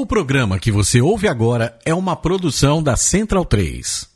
O programa que você ouve agora é uma produção da Central 3.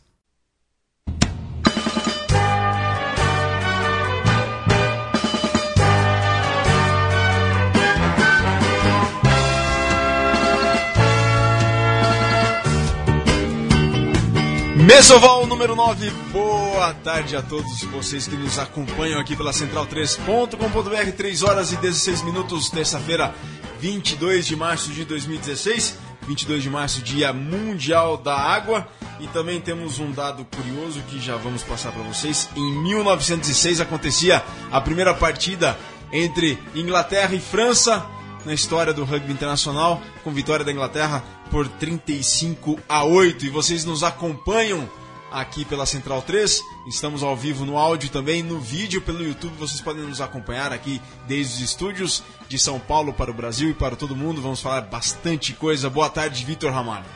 Mesoval número 9, boa tarde a todos vocês que nos acompanham aqui pela central3.com.br, 3 horas e 16 minutos, terça-feira, 22 de março de 2016, 22 de março, Dia Mundial da Água. E também temos um dado curioso que já vamos passar para vocês. Em 1906 acontecia a primeira partida entre Inglaterra e França na história do rugby internacional, com vitória da Inglaterra por 35 a 8. E vocês nos acompanham aqui pela Central 3. Estamos ao vivo no áudio também no vídeo pelo YouTube. Vocês podem nos acompanhar aqui desde os estúdios de São Paulo para o Brasil e para todo mundo. Vamos falar bastante coisa. Boa tarde, Vitor Ramalho.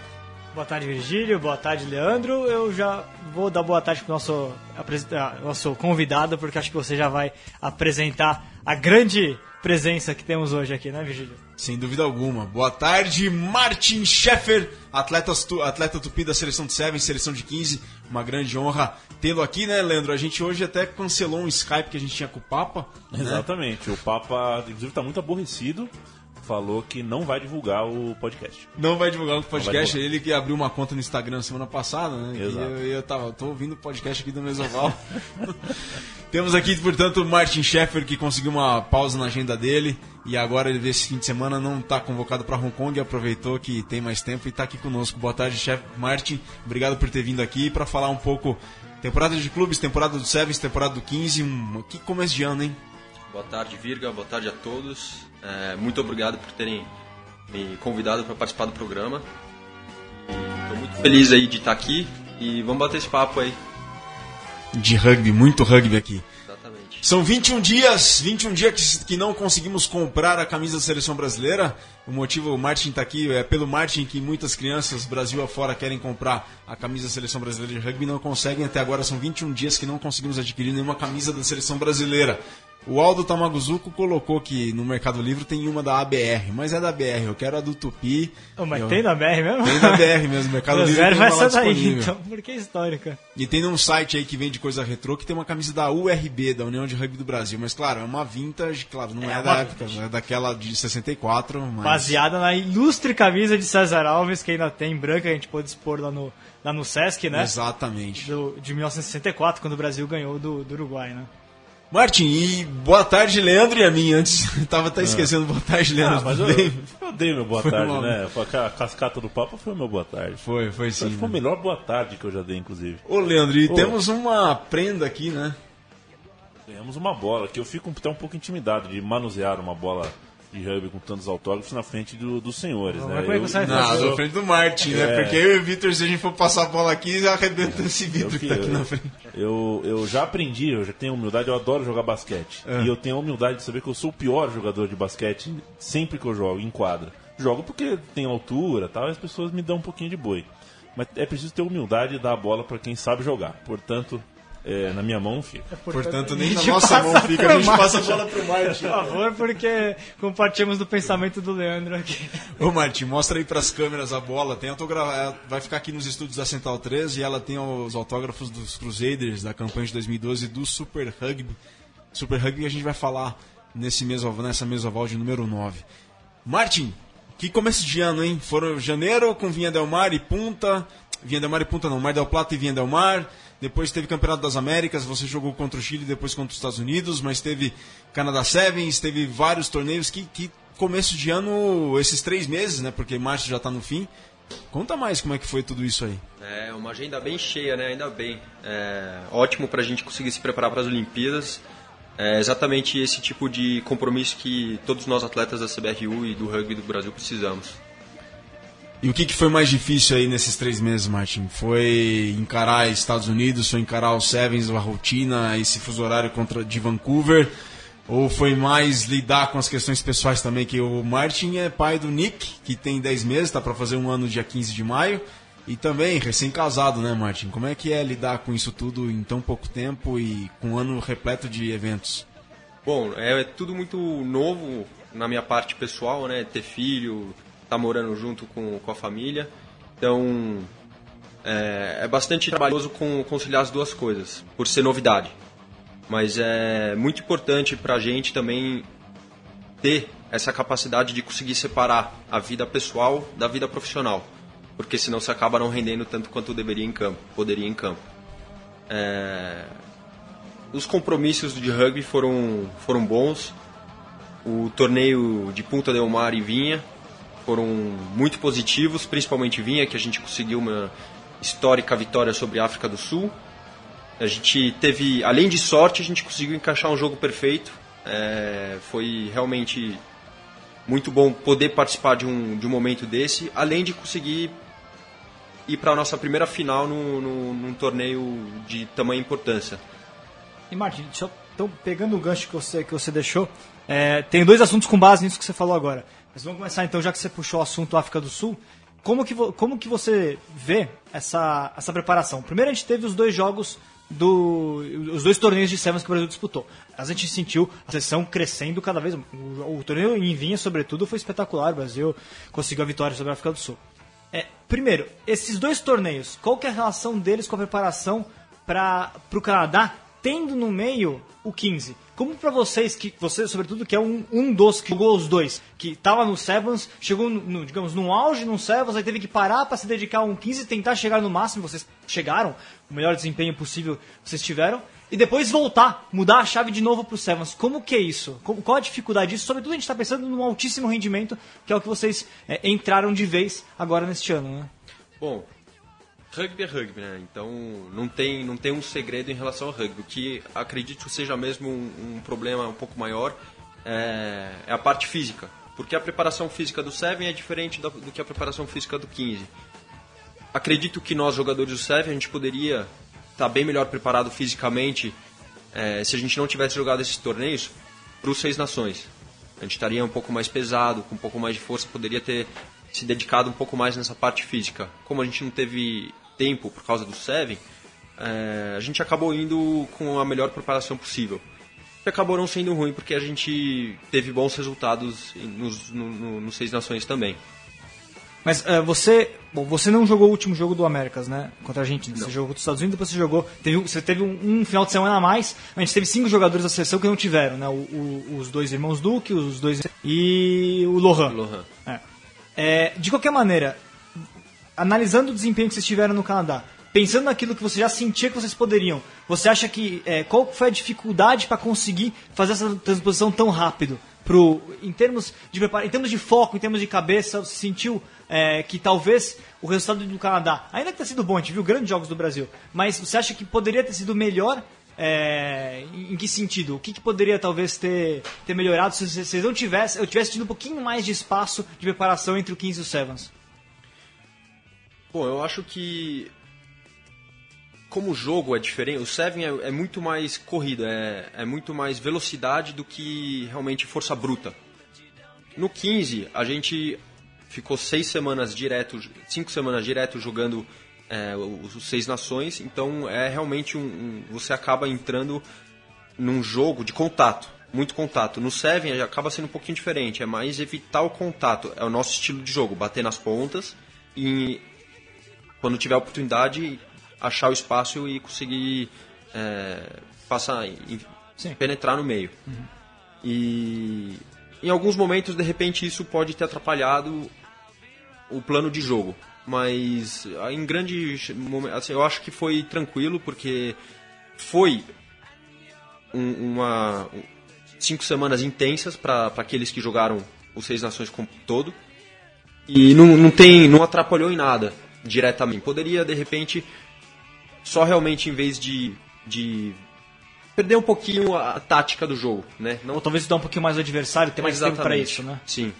Boa tarde, Virgílio. Boa tarde, Leandro. Eu já vou dar boa tarde para o nosso, nosso convidado, porque acho que você já vai apresentar a grande presença que temos hoje aqui, né, Virgílio? Sem dúvida alguma. Boa tarde, Martin Scheffer, atleta, atleta tupi da seleção de 7, seleção de 15. Uma grande honra tê-lo aqui, né, Leandro? A gente hoje até cancelou um Skype que a gente tinha com o Papa. Né? Exatamente. O Papa, inclusive, está muito aborrecido falou que não vai divulgar o podcast. Não vai divulgar o podcast. Divulgar. Ele que abriu uma conta no Instagram semana passada, né? Exato. E eu, eu tava, tô ouvindo o podcast aqui do Mesoval. Temos aqui, portanto, o Martin Sheffer, que conseguiu uma pausa na agenda dele. E agora ele, esse fim de semana, não está convocado para Hong Kong e aproveitou que tem mais tempo e está aqui conosco. Boa tarde, chefe Martin. Obrigado por ter vindo aqui para falar um pouco temporada de clubes, temporada do Sevens, temporada do 15. Um... Que começo de ano, hein? Boa tarde, Virga. Boa tarde a todos. É, muito obrigado por terem me convidado para participar do programa. Estou muito feliz aí de estar aqui e vamos bater esse papo aí. De rugby, muito rugby aqui. Exatamente. São 21 dias, 21 dias que, que não conseguimos comprar a camisa da seleção brasileira. O motivo, o Martin está aqui, é pelo Martin que muitas crianças, Brasil afora, querem comprar a camisa da seleção brasileira de rugby e não conseguem. Até agora são 21 dias que não conseguimos adquirir nenhuma camisa da seleção brasileira. O Aldo Tamaguzuko colocou que no Mercado Livre tem uma da ABR, mas é da BR, eu quero a do Tupi. Oh, mas eu... tem da BR mesmo? Tem da BR mesmo, Mercado Livre tem vai ser daí, então, porque é histórica. E tem um site aí que vende coisa retrô que tem uma camisa da URB, da União de Rugby do Brasil, mas claro, é uma vintage, claro, não é, é da época, é daquela de 64, mas... Baseada na ilustre camisa de César Alves, que ainda tem branca, que a gente pôde expor lá no, lá no Sesc, né? Exatamente. Do, de 1964, quando o Brasil ganhou do, do Uruguai, né? Martin, e boa tarde, Leandro e a mim. Antes, tava até ah. esquecendo boa tarde, Leandro. Ah, mas eu, eu dei meu boa foi tarde, uma... né? A cascata do Papa foi meu boa tarde. Foi, foi sim. Foi a melhor boa tarde que eu já dei, inclusive. Ô, Leandro, e Ô. temos uma prenda aqui, né? Ganhamos uma bola, que eu fico até um pouco intimidado de manusear uma bola de rugby com tantos autógrafos na frente do, dos senhores, não, né? Como é que você eu, vai na frente do Martin, né? É. Porque eu e o Vitor, se a gente for passar a bola aqui, já arrebenta esse vidro eu, que tá aqui na frente. Eu, eu já aprendi, eu já tenho humildade, eu adoro jogar basquete. É. E eu tenho a humildade de saber que eu sou o pior jogador de basquete sempre que eu jogo, em quadra. Jogo porque tenho altura tal, e as pessoas me dão um pouquinho de boi. Mas é preciso ter humildade e dar a bola para quem sabe jogar. Portanto, é, na minha mão fica. É, portanto, nem na nossa mão fica, a gente passa a bola pro Martin. Por favor, porque compartilhamos do pensamento do Leandro aqui. Ô Martin, mostra aí pras câmeras a bola. Tem autograf... É, vai ficar aqui nos estúdios da Central 13 e ela tem os autógrafos dos Crusaders da campanha de 2012 do Super Rugby. Super Rugby que a gente vai falar nesse mês, nessa mesa oval de número 9. Martin, que começo de ano, hein? Foram janeiro com Vinha Del Mar e Punta. Vinha Del Mar e Punta não, Mar del Plata e Vinha Del Mar depois teve Campeonato das Américas, você jogou contra o Chile, depois contra os Estados Unidos, mas teve Canadá Sevens, teve vários torneios que, que começo de ano, esses três meses, né? Porque março já está no fim. Conta mais como é que foi tudo isso aí. É uma agenda bem cheia, né? Ainda bem. É ótimo para a gente conseguir se preparar para as Olimpíadas. É exatamente esse tipo de compromisso que todos nós atletas da CBRU e do rugby do Brasil precisamos. E o que, que foi mais difícil aí nesses três meses, Martin? Foi encarar Estados Unidos, foi encarar o Sevens, a rotina, esse fuso horário contra de Vancouver? Ou foi mais lidar com as questões pessoais também? Que o Martin é pai do Nick, que tem 10 meses, está para fazer um ano dia 15 de maio. E também recém-casado, né, Martin? Como é que é lidar com isso tudo em tão pouco tempo e com um ano repleto de eventos? Bom, é tudo muito novo na minha parte pessoal, né? Ter filho, tá morando junto com, com a família. Então, é, é bastante trabalhoso com, conciliar as duas coisas, por ser novidade. Mas é muito importante para a gente também ter essa capacidade de conseguir separar a vida pessoal da vida profissional, porque senão você acaba não rendendo tanto quanto deveria em campo, poderia em campo. É... Os compromissos de rugby foram, foram bons. O torneio de Punta del Mar e Vinha foram muito positivos, principalmente Vinha, que a gente conseguiu uma histórica vitória sobre a África do Sul. A gente teve, além de sorte, a gente conseguiu encaixar um jogo perfeito. É, foi realmente muito bom poder participar de um, de um momento desse, além de conseguir ir para a nossa primeira final no, no, num torneio de tamanha importância. E Martin, só, então, pegando o gancho que você, que você deixou, é, tem dois assuntos com base nisso que você falou agora. Mas vamos começar então, já que você puxou o assunto África do Sul, como que, como que você vê essa, essa preparação? Primeiro a gente teve os dois jogos do, os dois torneios de Sevens que o Brasil disputou. A gente sentiu a sessão crescendo cada vez. O, o torneio em Vinha, sobretudo, foi espetacular. O Brasil conseguiu a vitória sobre a África do Sul. É, primeiro, esses dois torneios, qual que é a relação deles com a preparação para o Canadá, tendo no meio o 15? Como para vocês, que você, sobretudo, que é um, um dos que jogou os dois, que estava no Sevens, chegou, no, digamos, no auge no Sevens, aí teve que parar para se dedicar a um 15 e tentar chegar no máximo, vocês chegaram, o melhor desempenho possível vocês tiveram, e depois voltar, mudar a chave de novo para o Sevens. Como que é isso? Qual a dificuldade disso? Sobretudo a gente está pensando num altíssimo rendimento, que é o que vocês é, entraram de vez agora neste ano, né? Bom, rugby é rugby, né? Então não tem, não tem um segredo em relação ao rugby. O que acredito seja mesmo um, um problema um pouco maior é, é, a parte física. Porque a preparação física do Seven é diferente do, do que a preparação física do 15. Acredito que nós, jogadores do Seven, a gente poderia estar tá bem melhor preparado fisicamente é, se a gente não tivesse jogado esses torneios para os Seis Nações. A gente estaria um pouco mais pesado, com um pouco mais de força, poderia ter se dedicado um pouco mais nessa parte física. Como a gente não teve tempo por causa do Seven, é, a gente acabou indo com a melhor preparação possível. E acabou não sendo ruim porque a gente teve bons resultados nos, no, no, nos Seis Nações também. Mas uh, você, bom, você não jogou o último jogo do Américas, né? Contra a Argentina. Não. Você jogou contra os Estados Unidos, depois você jogou. Teve, você teve um, um, final de semana a mais. A gente teve cinco jogadores da seleção que não tiveram, né? O, o, os dois irmãos Duque, os dois. E o Lohan. Lohan. É. É, de qualquer maneira, analisando o desempenho que vocês tiveram no Canadá, pensando naquilo que você já sentia que vocês poderiam, você acha que é, qual foi a dificuldade para conseguir fazer essa transposição tão rápido? Pro, em, termos de, em termos de foco, em termos de cabeça, você sentiu é, que talvez o resultado do Canadá, ainda que tenha sido bom, a gente viu grandes jogos do Brasil, mas você acha que poderia ter sido melhor é, em que sentido? O que, que, poderia talvez ter, ter melhorado se vocês não tivessem, eu tivesse tido um pouquinho mais de espaço de preparação entre o 15 e o Sevens? Bom, eu acho que como o jogo é diferente, o Seven é, é muito mais corrida, é, é, muito mais velocidade do que realmente força bruta. No 15, a gente ficou seis semanas direto, cinco semanas direto jogando é, os, Seis Nações, então é realmente um, um, você acaba entrando num jogo de contato, muito contato. No Seven acaba sendo um pouquinho diferente, é mais evitar o contato, é o nosso estilo de jogo, bater nas pontas e quando tiver a oportunidade, achar o espaço e conseguir é, passar, e, penetrar no meio. Uhum. E em alguns momentos, de repente, isso pode ter atrapalhado o plano de jogo. Mas em grande assim, eu acho que foi tranquilo porque foi um, uma cinco semanas intensas para aqueles que jogaram os seis nações como todo e não, não tem não atrapalhou em nada diretamente. Poderia, de repente, só realmente em vez de, de perder um pouquinho a, tática do jogo, né? Não... Ou talvez dar um pouquinho mais o adversário, ter mais Exatamente. tempo para isso, né? Sim.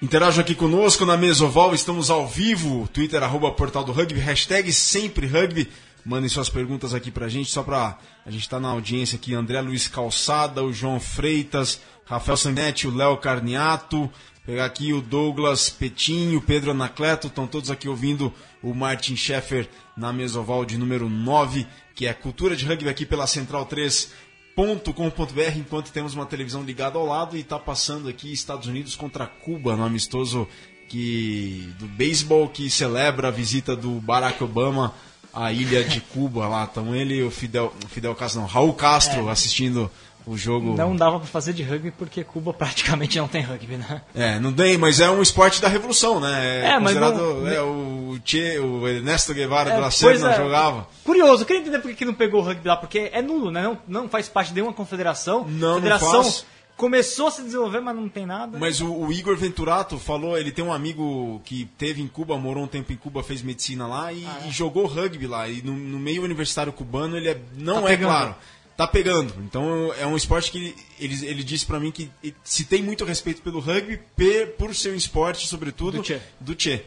Interaja aqui conosco na Mesoval, estamos ao vivo, Twitter, arroba Portal do Rugby, hashtag sempre rugby. Mandem suas perguntas aqui pra gente, só pra. A gente tá na audiência aqui, André Luiz Calçada, o João Freitas, Rafael Sanguinetti, o Léo Carniato, Pegar aqui o Douglas Petinho, o Pedro Anacleto, estão todos aqui ouvindo o Martin Scheffer na mesoval de número 9, que é Cultura de Rugby aqui pela Central 3.com.br. .com.br enquanto temos uma televisão ligada ao lado e está passando aqui Estados Unidos contra Cuba no amistoso que do beisebol que celebra a visita do Barack Obama à ilha de Cuba lá. Então ele e o Fidel, Fidel Castro, não, Raul Castro É. assistindo o jogo. Não dava pra fazer de rugby porque Cuba praticamente não tem rugby, né? É, não tem, mas é um esporte da revolução, né? É, mas considerado, não- é, o che, o Ernesto Guevara É, Serna é. jogava. Curioso, eu queria entender por que não pegou o rugby lá, porque é nulo, né? Não, não faz parte de nenhuma confederação. Não, não Federação faz. começou a se desenvolver, mas não tem nada. Mas o, o Igor Venturato falou, ele tem um amigo que teve em Cuba, morou um tempo em Cuba, fez medicina lá e, Ah, é? e jogou rugby lá. E no, no meio universitário cubano ele é, não Tá é pegando. claro. Tá pegando. Então é um esporte que ele, ele, disse pra mim que se tem muito respeito pelo rugby por ser um esporte, sobretudo, Do Tchê. do Tchê.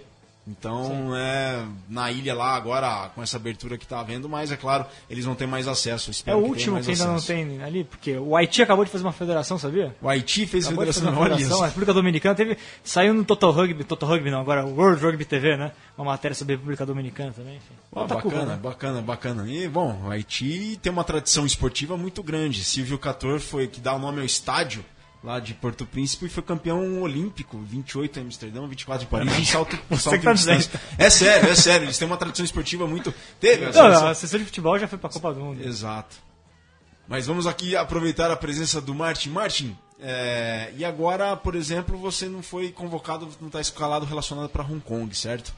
Então, é na ilha lá agora, com essa abertura que tá havendo, mas é claro, eles vão ter mais acesso. É o que último que ainda acesso. não tem ali, porque o Haiti acabou de fazer uma federação, sabia? O Haiti fez Acabou federação, uma olha federação, a. República Dominicana teve. Saiu no Total Rugby, Total Rugby não, agora World Rugby TV, né? Uma matéria sobre a República Dominicana também, enfim. Ah, bacana, né? bacana, bacana. E, bom, o Haiti tem uma tradição esportiva muito grande. Silvio Cator foi que dá o nome ao estádio lá de Porto Príncipe e foi campeão olímpico, 28 em Amsterdã, 24 em Paris, em salto, salto tá em distância. É sério, é sério, eles têm uma tradição esportiva muito... Teve a Não, seleção- a sessão de futebol já foi pra Copa do Mundo. Exato. Mas vamos aqui aproveitar a presença do Martin. Martin, é, e agora, por exemplo, você não foi convocado, não está escalado relacionado para Hong Kong, certo?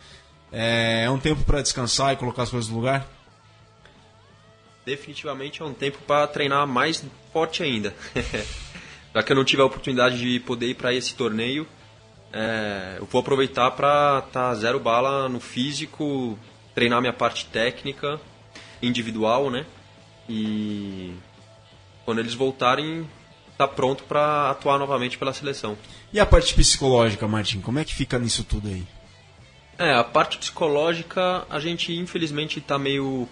É, é um tempo para descansar e colocar as coisas no lugar? Definitivamente é um tempo para treinar mais forte ainda. Já que eu não tive a oportunidade de poder ir para esse torneio, é, eu vou aproveitar para estar tá zero bala no físico, treinar minha parte técnica, individual, né? E quando eles voltarem, tá pronto para atuar novamente pela seleção. E a parte psicológica, Martin, como é que fica nisso tudo aí? É, a parte psicológica a gente infelizmente está meio.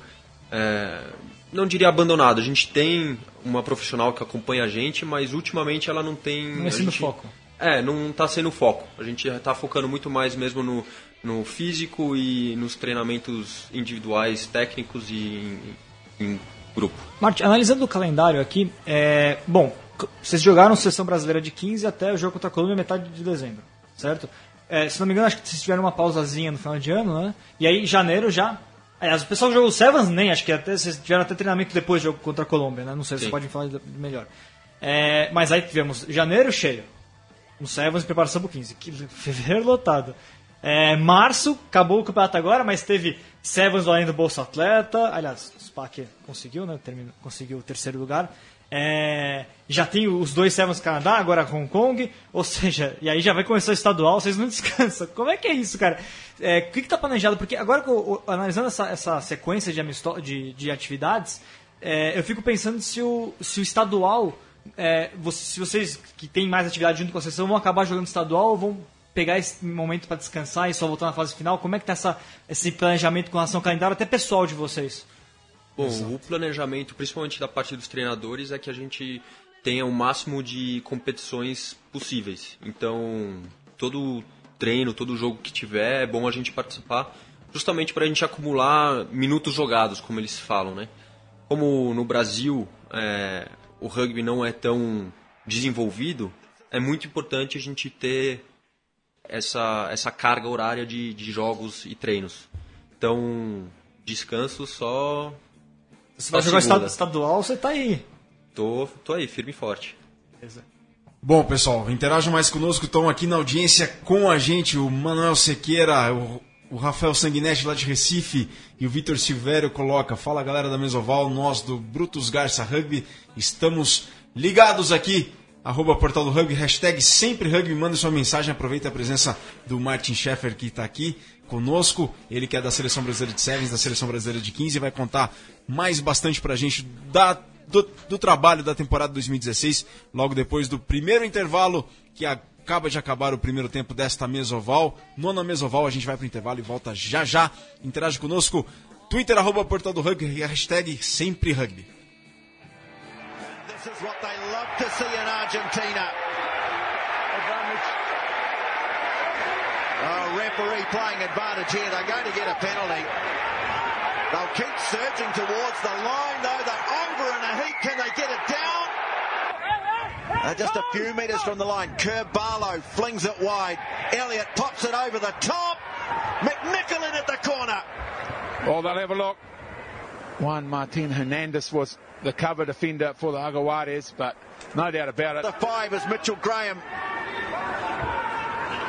é, não diria abandonado. A gente tem uma profissional que acompanha a gente, mas ultimamente ela não tem. Não é sendo gente- foco. É, não está sendo foco. A gente está focando muito mais mesmo no, no físico e nos treinamentos individuais, técnicos e em, em grupo. Martin, analisando o calendário aqui, é, bom, vocês jogaram seleção brasileira de 15 até o jogo contra a Colômbia metade de dezembro, certo? É, se não me engano, acho que vocês tiveram uma pausazinha no final de ano, né? E aí, janeiro já. Aliás, o pessoal que jogou o Sevens nem, acho que até, vocês tiveram até treinamento depois do jogo contra a Colômbia, né? Não sei, vocês Sim. podem falar melhor. É, mas aí tivemos janeiro cheio, no Sevens preparação pro 15, que fevereiro lotado. É, março, acabou o campeonato agora, mas teve Sevens além do Bolsa Atleta. Aliás, o SPAC conseguiu, né? Terminou, conseguiu o terceiro lugar. É, já tem os dois Sevens Canadá, agora Hong Kong. Ou seja, e aí já vai começar o estadual, vocês não descansam. Como é que é isso, cara? É, o que está planejado? Porque agora, analisando essa, essa sequência de, de, de atividades, é, eu fico pensando se o, se o estadual é, você- se vocês que têm mais atividade junto com a seleção vão acabar jogando estadual ou vão pegar esse momento para descansar e só voltar na fase final? Como é que tá essa, esse planejamento com relação ao calendário, até pessoal de vocês? Bom, o planejamento, principalmente da parte dos treinadores, é que a gente tenha o máximo de competições possíveis. Então, todo treino, todo jogo que tiver, é bom a gente participar, justamente para a gente acumular minutos jogados, como eles falam, né? Como no Brasil é, o rugby não é tão desenvolvido, é muito importante a gente ter essa, essa carga horária de, de jogos e treinos. Então, descanso só Você vai jogar segunda. estadu- estadual, você tá aí. Tô, tô aí, firme e forte. Bom, pessoal, interajam mais conosco, estão aqui na audiência com a gente o Manuel Sequeira, o, o Rafael Sanguinetti lá de Recife e o Vitor Silvério coloca, fala galera da Mesoval, nós do Brutus Garça Rugby, estamos ligados aqui, arroba Portal do Rugby, hashtag sempre rugby, manda sua mensagem, aproveita a presença do Martin Scheffer que está aqui conosco, ele que é da Seleção Brasileira de Sevens, da Seleção Brasileira de 15, vai contar mais bastante pra gente da do, do trabalho da temporada 2016, logo depois do primeiro intervalo que acaba de acabar o primeiro tempo desta mesoval. Nona mesoval, a gente vai para o intervalo e volta já já. Interage conosco, Twitter, arroba Portal do Rugby, hashtag sempre rugby. This Argentina. Referee playing advantage here. They're going to get a penalty. They'll keep surging towards the line, though. They're over in a heat. Can they get it down? Uh, just a few metres from the line. Kerr Barlow flings it wide. Elliott pops it over the top. McNicholl in at the corner. Oh, they'll have a look. Juan Martin Hernandez was the cover defender for the Aguares, but no doubt about it. The five is Mitchell Graham.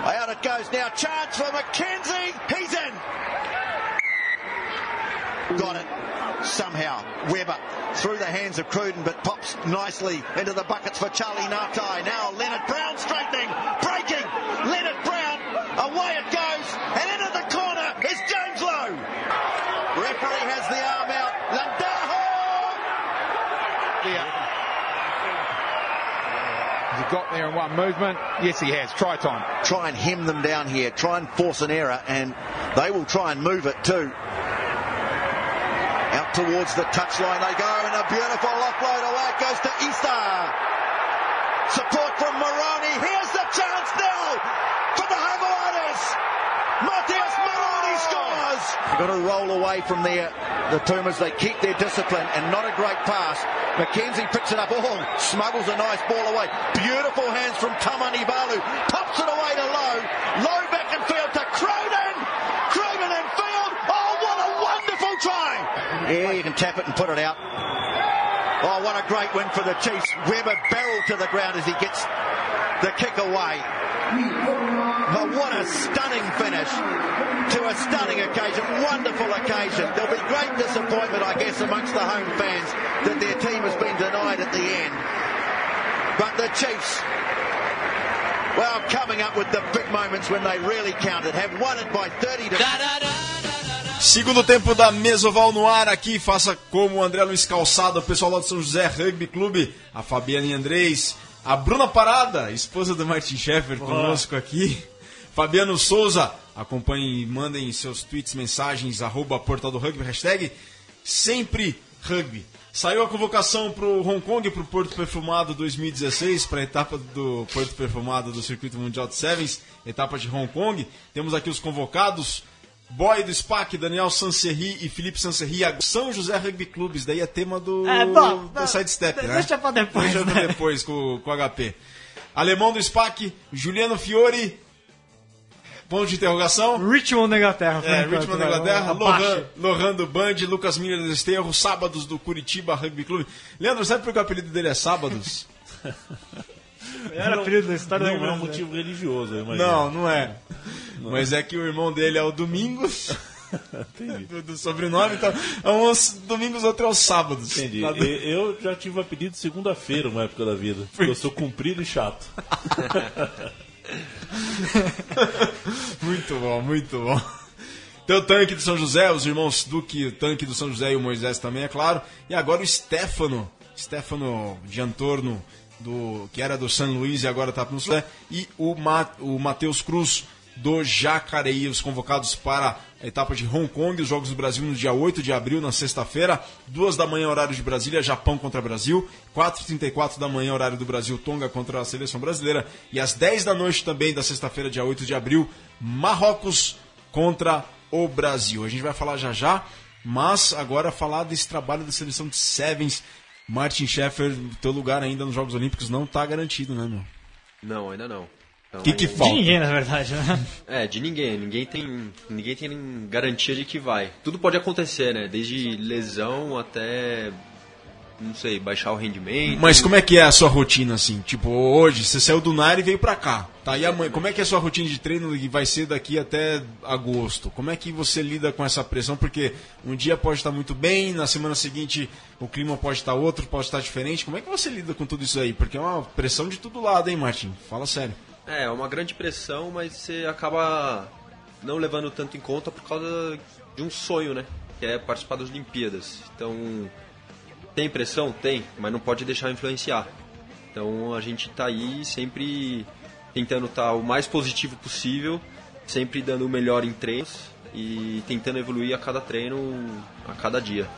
Out it goes now. Chance for McKenzie. He's in. Got it. Somehow. Weber through the hands of Cruden, but pops nicely into the buckets for Charlie Nartai. Now Leonard Brown straightening, breaking. Leonard Brown. Away it goes. And into the corner is James Lowe. Referee has the arm out. Landaho. Has he got there in one movement? Yes, he has. Try time. Try and hem them down here. Try and force an error, and they will try and move it too. Out towards the touchline they go, and a beautiful offload away it goes to Easter. Support from Moroni. Here's the chance now for the Jaguares. Matthias Moroni oh! scores. They've Got to roll away from there. The Pumas, they keep their discipline and not a great pass. McKenzie picks it up. Oh, smuggles a nice ball away. Beautiful hands from Tamani Balu. Pops it away to Low. Low back in field to Cronin. Cronin in field. Oh, what a wonderful try. Yeah, you can tap it and put it out. Oh, what a great win for the Chiefs. Weber barreled to the ground as he gets the kick away. Oh, what a stunning finish to a stunning occasion. Wonderful occasion. There'll be great disappointment, I guess, amongst the home fans that their team has been denied at the end. But the Chiefs, well, coming up with the big moments when they really counted, have won it by 30 to... Segundo tempo da Mesoval no ar aqui, faça como o André Luiz Calçado, o pessoal lá do São José Rugby Clube, a Fabiane Andrés, a Bruna Parada, esposa do Martin Schaeffer, conosco aqui. Fabiano Souza, acompanhem, mandem seus tweets, mensagens, arroba Portal do Rugby, hashtag sempre rugby. Saiu a convocação para o Hong Kong, para o Porto Perfumado 2016, para a etapa do Porto Perfumado do Circuito Mundial de Sevens, etapa de Hong Kong. Temos aqui os convocados. Boy do SPAC, Daniel Sanserri e Felipe Sanserri, São José Rugby Clubes, daí é tema do, É, bom, do Sidestep, né? deixa pra depois, Deixa pra né? depois com, com o HP. Alemão do SPAC, Juliano Fiore, ponto de interrogação. Richmond na Inglaterra. É, enquanto, Richmond da Inglaterra. Lohan, Lohan do Band, Lucas Miller do Desterro, Sábados do Curitiba Rugby Clube. Leandro, sabe por que o apelido dele é Sábados? Era apelido da história da Não é um motivo religioso, eu imagino. Não, não é. Mas é que o irmão dele é o Domingos, Entendi. do, do sobrenome, então é uns domingos, outro é os sábados. Entendi. E- Eu já tive apelido de segunda-feira uma época da vida. Porque eu sou comprido e chato. Muito bom, muito bom. Tem o tanque do São José, os irmãos Duque, o tanque do São José e o Moisés também, é claro. E agora o Stefano, Stefano de Antorno, do, que era do São Luís e agora está no José. E o, Ma, o Matheus Cruz, do Jacareí, os convocados para a etapa de Hong Kong, os Jogos do Brasil no dia 8 de abril, na sexta-feira, duas da manhã, horário de Brasília, Japão contra Brasil, 4h34 da manhã, horário do Brasil, Tonga contra a seleção brasileira, e às 10 da noite também da sexta-feira, dia 8 de abril, Marrocos contra o Brasil. A gente vai falar já já, mas agora falar desse trabalho da seleção de Sevens. Martin Schaeffer, teu lugar ainda nos Jogos Olímpicos não está garantido, né, meu? Não, ainda não. Então, O que, que De falta? ninguém, na verdade, né? É, de ninguém. Ninguém tem, ninguém tem garantia de que vai. Tudo pode acontecer, né? Desde lesão até, não sei, baixar o rendimento. Mas como é que é a sua rotina, assim? Tipo, hoje, você saiu do NAR e veio pra cá. Tá, e amanhã, como é que é a sua rotina de treino que vai ser daqui até agosto? Como é que você lida com essa pressão? Porque um dia pode estar muito bem, na semana seguinte o clima pode estar outro, pode estar diferente. Como é que você lida com tudo isso aí? Porque é uma pressão de todo lado, hein, Martin? Fala sério. É, é uma grande pressão, mas você acaba não levando tanto em conta por causa de um sonho, né? Que é participar das Olimpíadas. Então, tem pressão? Tem, mas não pode deixar influenciar. Então, a gente tá aí sempre tentando estar o mais positivo possível, sempre dando o melhor em treinos e tentando evoluir a cada treino, a cada dia.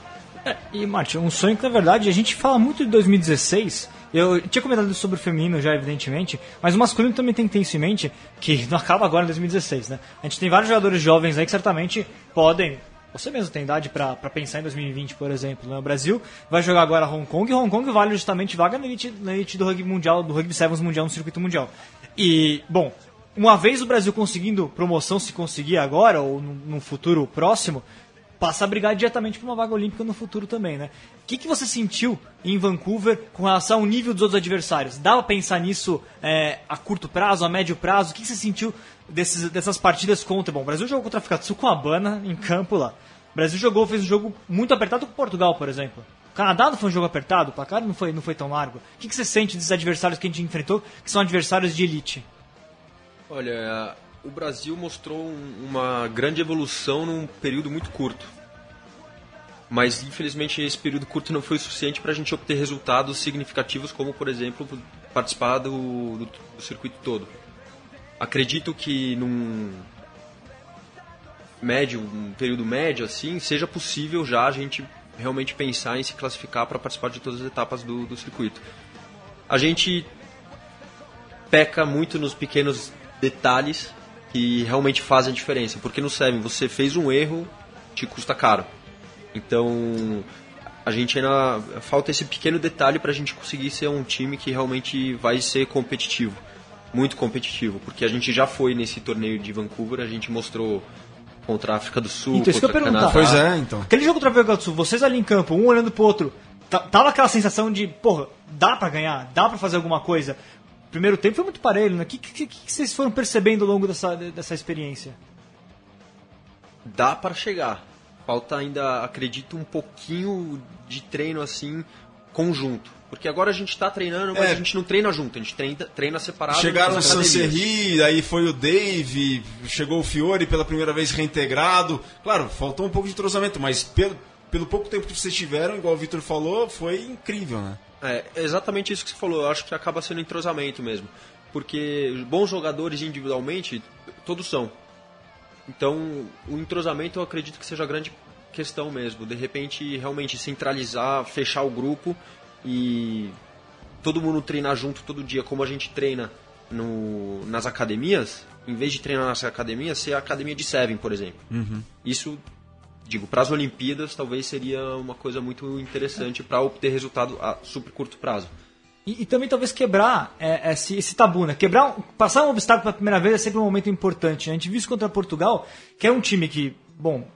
É, e, Martin, um sonho que, na verdade, a gente fala muito de 2016. Eu tinha comentado sobre o feminino já, evidentemente, mas o masculino também tem que ter isso em mente, que não acaba agora em 2016, né? A gente tem vários jogadores jovens aí que certamente podem você mesmo tem idade para pensar em 2020, por exemplo. Né? O Brasil vai jogar agora Hong Kong e Hong Kong vale justamente vaga na elite, na elite do rugby mundial, do rugby sevens mundial no circuito mundial. E, bom, uma vez o Brasil conseguindo promoção, se conseguir agora ou num futuro próximo, passa a brigar diretamente por uma vaga olímpica no futuro também, né? O que, que você sentiu em Vancouver com relação ao nível dos outros adversários? Dava pra pensar nisso é, a curto prazo, a médio prazo? O que, que você sentiu desses, dessas partidas contra? Bom, o Brasil jogou contra a África com a Habana em campo lá. O Brasil jogou, fez um jogo muito apertado com Portugal, por exemplo. O Canadá não foi um jogo apertado, o placar não foi, não foi tão largo. O que, que você sente desses adversários que a gente enfrentou, que são adversários de elite? Olha, o Brasil mostrou uma grande evolução num período muito curto. Mas infelizmente esse período curto não foi suficiente para a gente obter resultados significativos, como por exemplo participar do, do, do circuito todo. Acredito que num médio, um período médio assim, seja possível já a gente realmente pensar em se classificar para participar de todas as etapas do, do circuito. A gente peca muito nos pequenos detalhes que realmente fazem a diferença. Porque no Seven você fez um erro, te custa caro. Então a gente ainda falta esse pequeno detalhe para a gente conseguir ser um time que realmente vai ser competitivo, muito competitivo, porque a gente já foi nesse torneio de Vancouver, a gente mostrou contra a África do Sul, então, contra o Canadá. Pois é, então. Aquele jogo contra a África do Sul, vocês ali em campo, um olhando pro outro, tava aquela sensação de, porra, dá para ganhar, dá para fazer alguma coisa primeiro tempo foi muito parelho, né? O que, que, que, vocês foram percebendo ao longo dessa, dessa experiência? Dá para chegar. Falta ainda, acredito, um pouquinho de treino assim, conjunto. Porque agora a gente está treinando, mas É. a gente não treina junto, a gente treina, treina separado. Chegaram o. Sanserri, aí foi o Dave, chegou o Fiore pela primeira vez reintegrado. Claro, faltou um pouco de entrosamento, mas pelo, pelo pouco tempo que vocês tiveram, igual o Vitor falou, foi incrível, né? É, exatamente isso que você falou. Eu acho que acaba sendo entrosamento mesmo. Porque bons jogadores individualmente, todos são. Então, o entrosamento eu acredito que seja a grande questão mesmo. De repente, realmente centralizar, fechar o grupo e todo mundo treinar junto todo dia, como a gente treina no, nas academias. Em vez de treinar nas academias, ser a academia de Seven, por exemplo. Isso digo, para as Olimpíadas talvez seria uma coisa muito interessante para obter resultado a super curto prazo. E, e também talvez quebrar é, esse, esse tabu, né? Quebrar, passar um obstáculo pela primeira vez é sempre um momento importante. né? A gente viu isso contra Portugal, que é um time que, bom,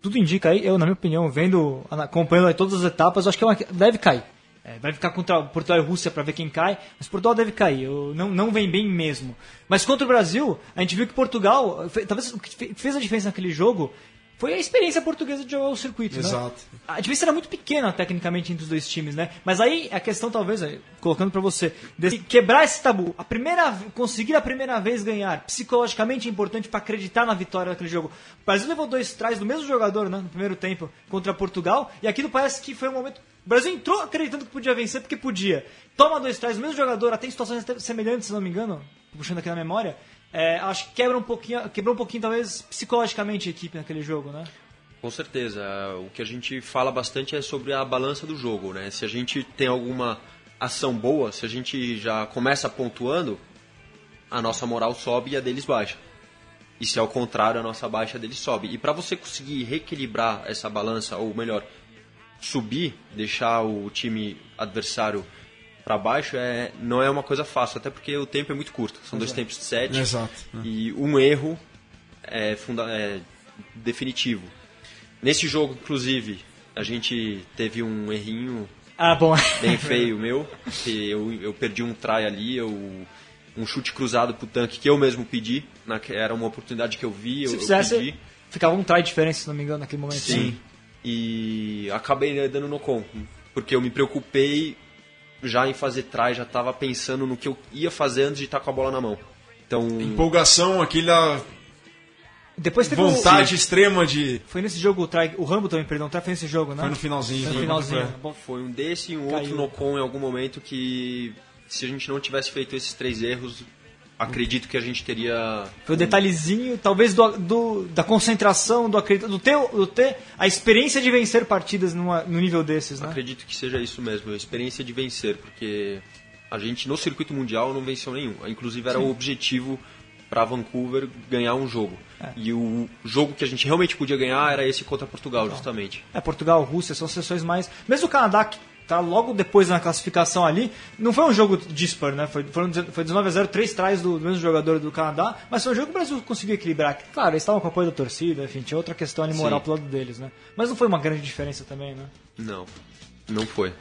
tudo indica aí, eu na minha opinião, vendo, acompanhando aí todas as etapas, acho que é uma, deve cair. É, vai ficar contra Portugal e Rússia para ver quem cai, mas Portugal deve cair. Não, não vem bem mesmo. Mas contra o Brasil, a gente viu que Portugal, talvez o que fe- fez a diferença naquele jogo foi a experiência portuguesa de jogar o circuito, né? Exato. A diferença era muito pequena tecnicamente entre os dois times, né? Mas aí a questão talvez, aí, colocando pra você, de quebrar esse tabu, a primeira conseguir a primeira vez ganhar, psicologicamente é importante pra acreditar na vitória daquele jogo. O Brasil levou dois trás do mesmo jogador, né, no primeiro tempo contra Portugal, e aquilo parece que foi um momento o Brasil entrou acreditando que podia vencer porque podia. Toma dois trás, o mesmo jogador, até em situações semelhantes, se não me engano, puxando aqui na memória. É, acho que quebra um pouquinho, quebrou um pouquinho talvez psicologicamente a equipe naquele jogo, né? Com certeza. O que a gente fala bastante é sobre a balança do jogo, né? Se a gente tem alguma ação boa, se a gente já começa pontuando, a nossa moral sobe e a deles baixa. E se ao contrário, a nossa baixa deles sobe. E para você conseguir reequilibrar essa balança, ou melhor, subir, deixar o time adversário para baixo, é, não é uma coisa fácil, até porque o tempo é muito curto. São dois tempos de sete. Exato. E um erro é, funda é definitivo. Nesse jogo, inclusive, a gente teve um errinho Ah, bom. bem feio meu, que eu, eu perdi um try ali, eu, um chute cruzado pro tanque que eu mesmo pedi, na, era uma oportunidade que eu vi, eu, Se eu fizesse, pedi. ficava um try de diferença, se não me engano, naquele momento. Sim. E acabei né, dando no com, porque eu me preocupei já em fazer try, já estava pensando no que eu ia fazer antes de estar com a bola na mão. Então, Empolgação, aquela Depois teve vontade o, extrema de. Foi nesse jogo, o, try, o Rambo também, perdão, try foi nesse jogo, né? Foi no finalzinho. Foi no Foi. finalzinho. Bom, Foi um desse e um Caiu. outro no com em algum momento que se a gente não tivesse feito esses três erros, acredito que a gente teria Foi o detalhezinho, talvez, do, do- da concentração, do, acredito- do, ter, do ter a experiência de vencer partidas numa, no nível desses, né? acredito que seja isso mesmo, a experiência de vencer, porque a gente no circuito mundial não venceu nenhum. Inclusive era o objetivo para Vancouver ganhar um jogo. E o jogo que a gente realmente podia ganhar era esse contra Portugal, justamente. É, Portugal, Rússia são seleções mais. Mesmo o Canadá, que tá logo depois na classificação ali, não foi um jogo dispar, né? Foi, foram, foi 19 a 0, três trás do, do mesmo jogador do Canadá, mas foi um jogo que o Brasil conseguiu equilibrar. Claro, eles estavam com apoio da torcida, enfim, tinha outra questão ali moral Sim. pro lado deles, né? Mas não foi uma grande diferença também, né? Não, não foi.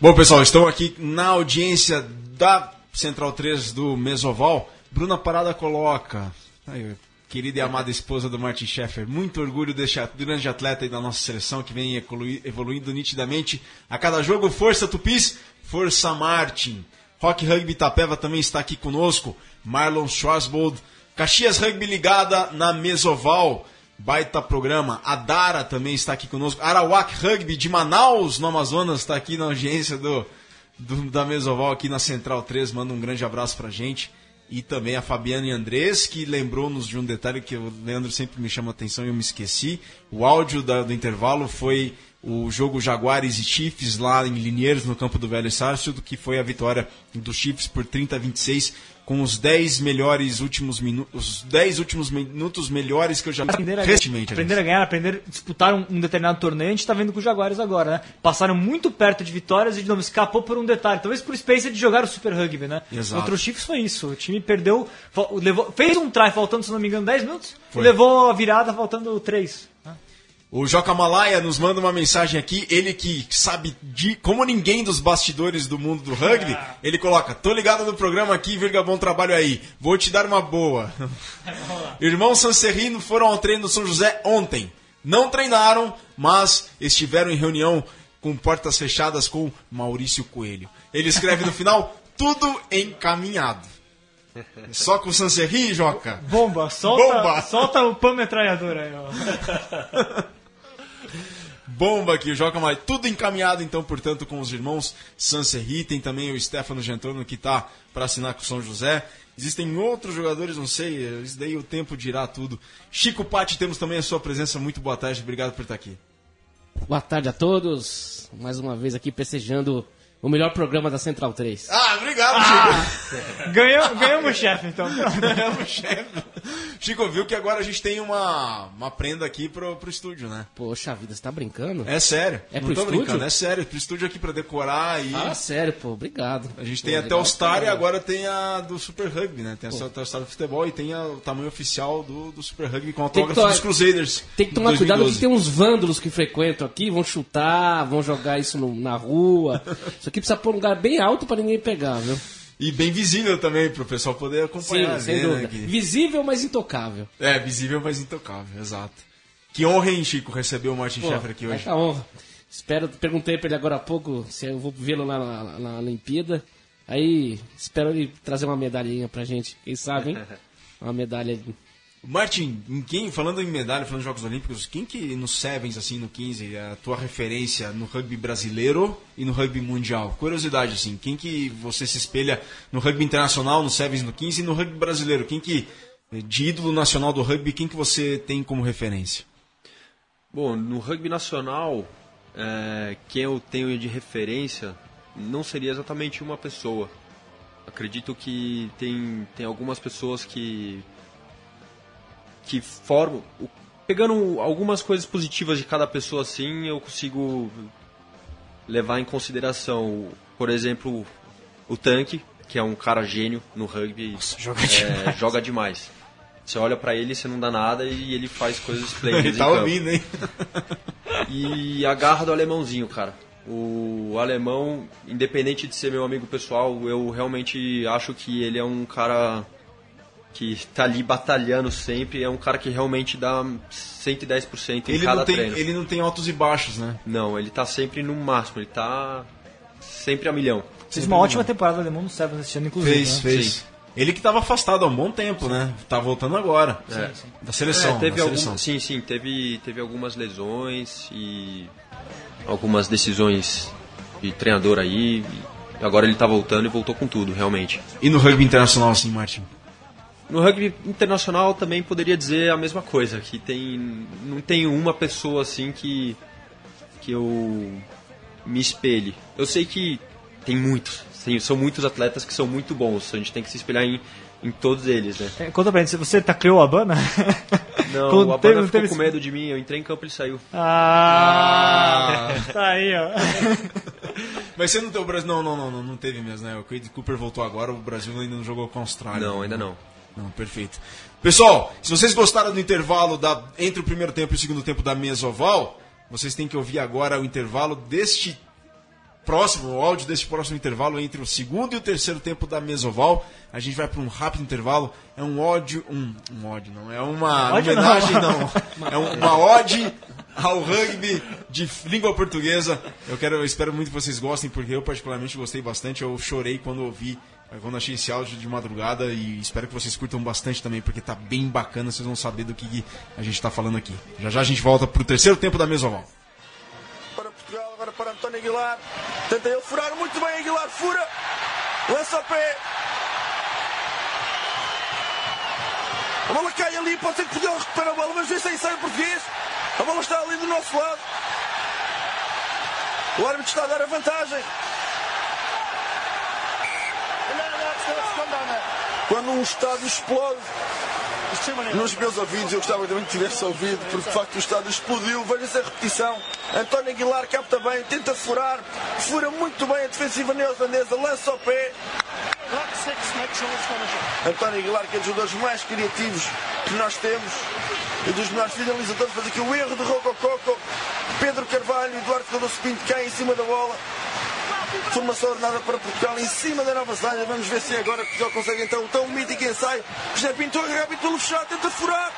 Bom, pessoal, estamos aqui na audiência da Central 3 do Mesoval. Bruna Parada coloca. Aí, querida e amada esposa do Martin Scheffer, muito orgulho deste grande atleta aí da nossa seleção que vem evolui- evoluindo nitidamente a cada jogo. Força Tupis, força Martin. Rock Rugby Itapeva também está aqui conosco. Marlon Schwarzbold. Caxias Rugby ligada na Mesoval. Baita programa. A Dara também está aqui conosco. Arawak Rugby de Manaus, no Amazonas, está aqui na audiência do, do- da Mesoval aqui na Central 3. Manda um grande abraço pra gente. E também a Fabiana Andrés, que lembrou-nos de um detalhe que o Leandro sempre me chama a atenção e eu me esqueci. O áudio da- do intervalo foi o jogo Jaguares e Chiefs lá em Liniers, no campo do Velho Sarsfield, que foi a vitória dos Chiefs por 30 a 26, com os 10 melhores últimos minutos, os 10 últimos minutos melhores que eu já vi Aprender a, recentemente. aprender a ganhar, aprender a disputar um, um determinado torneio, a gente tá vendo com os Jaguares agora, né? Passaram muito perto de vitórias e de novo escapou por um detalhe. Talvez por experiência de jogar o Super Rugby, né? Exato. Contra os Chiefs foi isso. O time perdeu, levou, fez um try faltando, se não me engano, 10 minutos Foi. e levou a virada faltando 3. O Joca Malaya nos manda uma mensagem aqui, ele que sabe de como ninguém dos bastidores do mundo do rugby, ele coloca: "Tô ligado no programa aqui, virga bom trabalho aí. Vou te dar uma boa". Irmão Sancerrino foram ao treino do São José ontem. Não treinaram, mas estiveram em reunião com portas fechadas com Maurício Coelho. Ele escreve no final: "Tudo encaminhado". Só com o Sancerri, Joca? Bomba, solta, Bomba. solta o pão metralhador aí, ó. Bomba aqui, o Joca Malai. Tudo encaminhado, então, portanto, com os irmãos Sanserri. Tem também o Stefano Gentrono que está para assinar com o São José. Existem outros jogadores, não sei, isso daí o tempo dirá tudo. Chico Patti, temos também a sua presença. Muito boa tarde, obrigado por estar aqui. Boa tarde a todos. Mais uma vez aqui prestigiando o melhor programa da Central 3. Ah, obrigado, Chico. Ganhamos, ganhamos o chefe, então. Ganhamos, chefe. Chico, viu que agora a gente tem uma, uma prenda aqui pro, pro estúdio, né? Poxa vida, você tá brincando? É sério. É não pro tô estúdio? brincando, é sério. Pro estúdio aqui pra decorar e. Ah, sério, pô, obrigado. A gente Pô, tem até o Star e agora tem a do Super Rugby, né? Tem a Star do futebol e tem a- o tamanho oficial do, do Super Rugby com autógrafo dos Crusaders. Tem que tomar cuidado que 2012. tem uns vândalos que frequentam aqui, vão chutar, vão jogar isso no- na rua. Isso aqui precisa pôr um lugar bem alto pra ninguém pegar, viu? E bem visível também, pro pessoal poder acompanhar. Sim, sem né, dúvida. que- Visível, mas intocável. É, visível, mas intocável, exato. Que honra, hein, Chico, receber o Martin Pô, Schaeffer aqui hoje. Muita honra. Espero, perguntei pra ele agora há pouco se eu vou vê-lo lá na, na Olimpíada. Aí espero ele trazer uma medalhinha pra gente. Quem sabe, hein? Uma medalha. Martin, em quem, falando em medalha, falando de Jogos Olímpicos, quem que nos Sevens, assim, no 15, é a tua referência no rugby brasileiro e no rugby mundial? Curiosidade, assim, quem que você se espelha no rugby internacional, no Sevens, no 15 e no rugby brasileiro? Quem que, de ídolo nacional do rugby, quem que você tem como referência? Bom, no rugby nacional, é, quem eu tenho de referência não seria exatamente uma pessoa. Acredito que tem, tem algumas pessoas que que formam. Pegando algumas coisas positivas de cada pessoa assim, eu consigo levar em consideração, por exemplo, o Tanque, que é um cara gênio no rugby, joga é, demais. joga demais. Você olha pra ele, você não dá nada e ele faz coisas esplêndidas Ele tá ouvindo, hein? E a garra do alemãozinho, cara. O alemão, independente de ser meu amigo pessoal, eu realmente acho que ele é um cara que tá ali batalhando sempre, é um cara que realmente dá 110% em Ele cada não, tem, treino. ele não tem altos e baixos, né? Não, ele tá sempre no máximo, ele tá sempre a milhão. Fez uma ótima temporada alemão no Sevens este ano, inclusive. Fez, né? fez. Sim. Ele que estava afastado há um bom tempo, né? Tá voltando agora. É. Da seleção. É, teve da algum- sim, sim, teve, teve algumas lesões e algumas decisões de treinador aí. E agora ele tá voltando e voltou com tudo, realmente. E no rugby internacional, assim, Martin? No rugby internacional também poderia dizer a mesma coisa, que tem não tem uma pessoa assim que que eu me espelhe. Eu sei que tem muitos, tem- são muitos atletas que são muito bons. A gente tem que se espelhar em, em todos eles, né? É, Conta pra gente, você tacleou o Abana? Não, Quando o Abana teve- não ficou teve com medo de mim, eu entrei em campo e ele saiu. Ah, tá aí, ó. Mas você não tem o Brasil. Não, não, não, não, não teve mesmo, né? O Cade Cooper voltou agora, o Brasil ainda não jogou com a Austrália. Não, ainda não. Não, perfeito. Pessoal, se vocês gostaram do intervalo da, entre o primeiro tempo e o segundo tempo da Mesoval, vocês têm que ouvir agora o intervalo deste próximo, o áudio deste próximo intervalo entre o segundo e o terceiro tempo da Mesoval. A gente vai para um rápido intervalo. É um ódio. Um, um ódio, não. É uma Ódio não. homenagem, não. É um- uma ode ao rugby de língua portuguesa. Eu, quero, eu espero muito que vocês gostem, porque eu particularmente gostei bastante. Eu chorei quando ouvi, quando achei esse áudio de madrugada e espero que vocês curtam bastante também, porque tá bem bacana, vocês vão saber do que a gente tá falando aqui. Já já a gente volta pro terceiro tempo da Mesoval. para Portugal, agora para António Aguilar. Tenta ele furar muito bem, Aguilar fura. Lança o pé. A bola cai ali, pode ser que Portugal recupere a bola, mas vê se aí sai o português. A bola está ali do nosso lado. O árbitro está a dar a vantagem. Quando um estádio explode, nos meus ouvidos, eu gostava também que tivesse ouvido, porque de facto o estádio explodiu. Veja-se a repetição. António Aguilar capta bem, tenta furar, fura muito bem a defensiva neozelandesa, lança o pé. António Aguilar, que é dos jogadores mais criativos que nós temos e dos melhores finalizadores, faz aqui o erro de Rocococo. Pedro Carvalho e Eduardo Cardoso Pinto caem em cima da bola. Formação ordenada para Portugal em cima da Nova Zelândia. Vamos ver se agora Portugal consegue então o tão mítico ensaio. José Pinto agarra pelo fechado, tenta furar.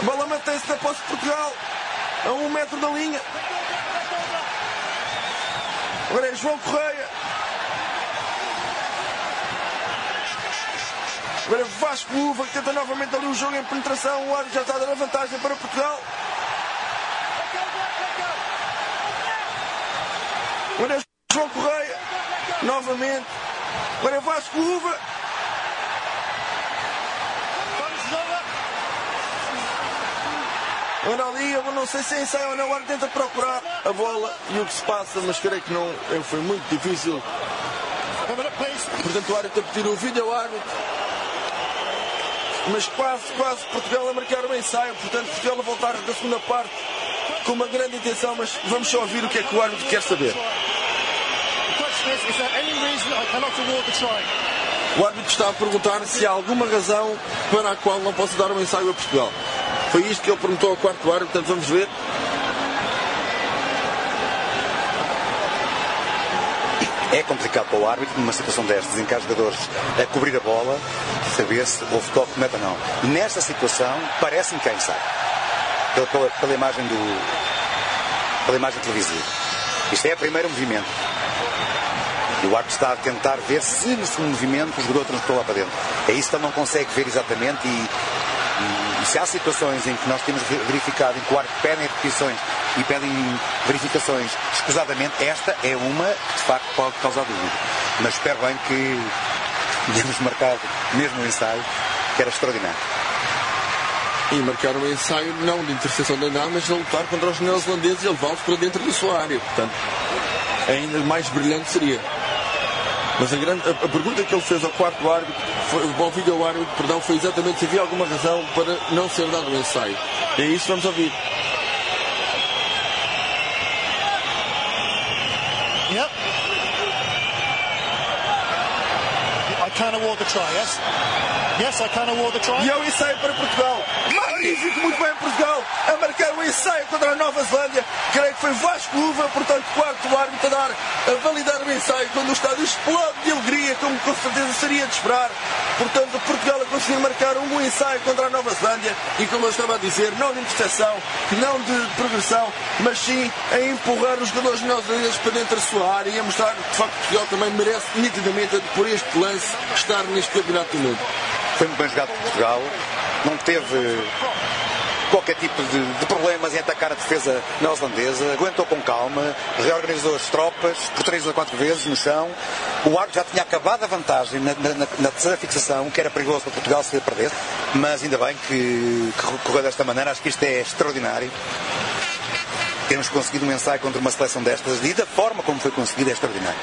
A bola mantém-se na posse de Portugal a um metro da linha. Agora é João Correia. Agora Vasco Uva que tenta novamente ali o jogo em penetração. O árbitro já está a dar a vantagem para Portugal. Agora é João Correia. Novamente. Agora é Vasco Uva. Agora ali, eu não sei se é ensaio ou não, agora tenta procurar a bola e o que se passa, mas creio que não, foi muito difícil. Portanto, o árbitro a pedir o vídeo ao árbitro. Mas quase, quase Portugal a marcar o ensaio, portanto, Portugal a voltar da segunda parte com uma grande intenção, mas vamos só ouvir o que é que o árbitro quer saber. O árbitro está a perguntar se há alguma razão para a qual não posso dar um ensaio a Portugal. Foi isto que ele perguntou ao quarto árbitro, portanto vamos ver. É complicado para o árbitro, numa situação destas, em que há jogadores a cobrir a bola, saber se houve toque meta ou não. Nesta situação, parece-me que há ensaio. Pela, pela, pela imagem do. pela imagem televisiva. Isto é o primeiro movimento. E o árbitro está a tentar ver se nesse movimento o jogador transportou lá para dentro. É isso que ele não consegue ver exatamente e, e, e se há situações em que nós temos verificado em que o árbitro pede repetições e pedem verificações escusadamente, esta é uma que de facto pode causar dúvida. Mas espero bem que tenhamos marcado mesmo o ensaio, que era extraordinário. E marcar um ensaio não de interseção de nada, mas de lutar contra os neozelandeses e levá-los para dentro da sua área. Portanto, ainda mais brilhante seria. Mas a, grande, a, pergunta que ele fez ao quarto árbitro, foi, ao vídeo ao árbitro, perdão, foi exatamente se havia alguma razão para não ser dado o ensaio. E é isso que vamos ouvir. Yep. I can award the try, yes? Yes, I can award the try. E é o ensaio para Portugal. Magnífico, muito bem Portugal. A marcar o ensaio contra a Nova Zelândia. Creio que foi Vasco Uva, portanto, quarto árbitro a dar, a validar o ensaio quando o estádio explode de alegria, como com certeza seria de esperar. Portanto, Portugal a conseguir marcar um bom ensaio contra a Nova Zelândia. E como eu estava a dizer, não de interseção, não de progressão, mas sim a empurrar os jogadores neozelandeses para dentro da sua área e a mostrar que, de facto, Portugal também merece nitidamente, por este lance, estar neste campeonato do mundo. Foi muito bem jogado por Portugal. Não teve qualquer tipo de, de problemas em atacar a defesa neozelandesa. Aguentou com calma, reorganizou as tropas por três ou quatro vezes no chão. O árbitro já tinha acabado a vantagem na, na, na terceira fixação, que era perigoso para Portugal se perder. Mas ainda bem que, que correu desta maneira. Acho que isto é extraordinário. Termos conseguido um ensaio contra uma seleção destas e da forma como foi conseguido é extraordinário.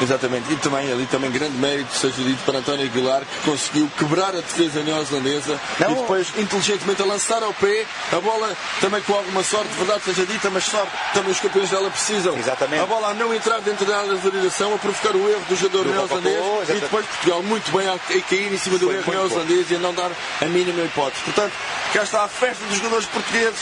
Exatamente, e também ali também grande mérito seja dito para António Aguilar que conseguiu quebrar a defesa neozelandesa e depois inteligentemente a lançar ao pé a bola também com alguma sorte, verdade seja dita, mas sorte também os campeões dela precisam. Exatamente. A bola a não entrar dentro da área de a provocar o erro do jogador Do neozelandês e depois Portugal muito bem a, a cair em cima do Foi erro neozelandês e a não dar a mínima hipótese. Portanto, cá está a festa dos jogadores portugueses.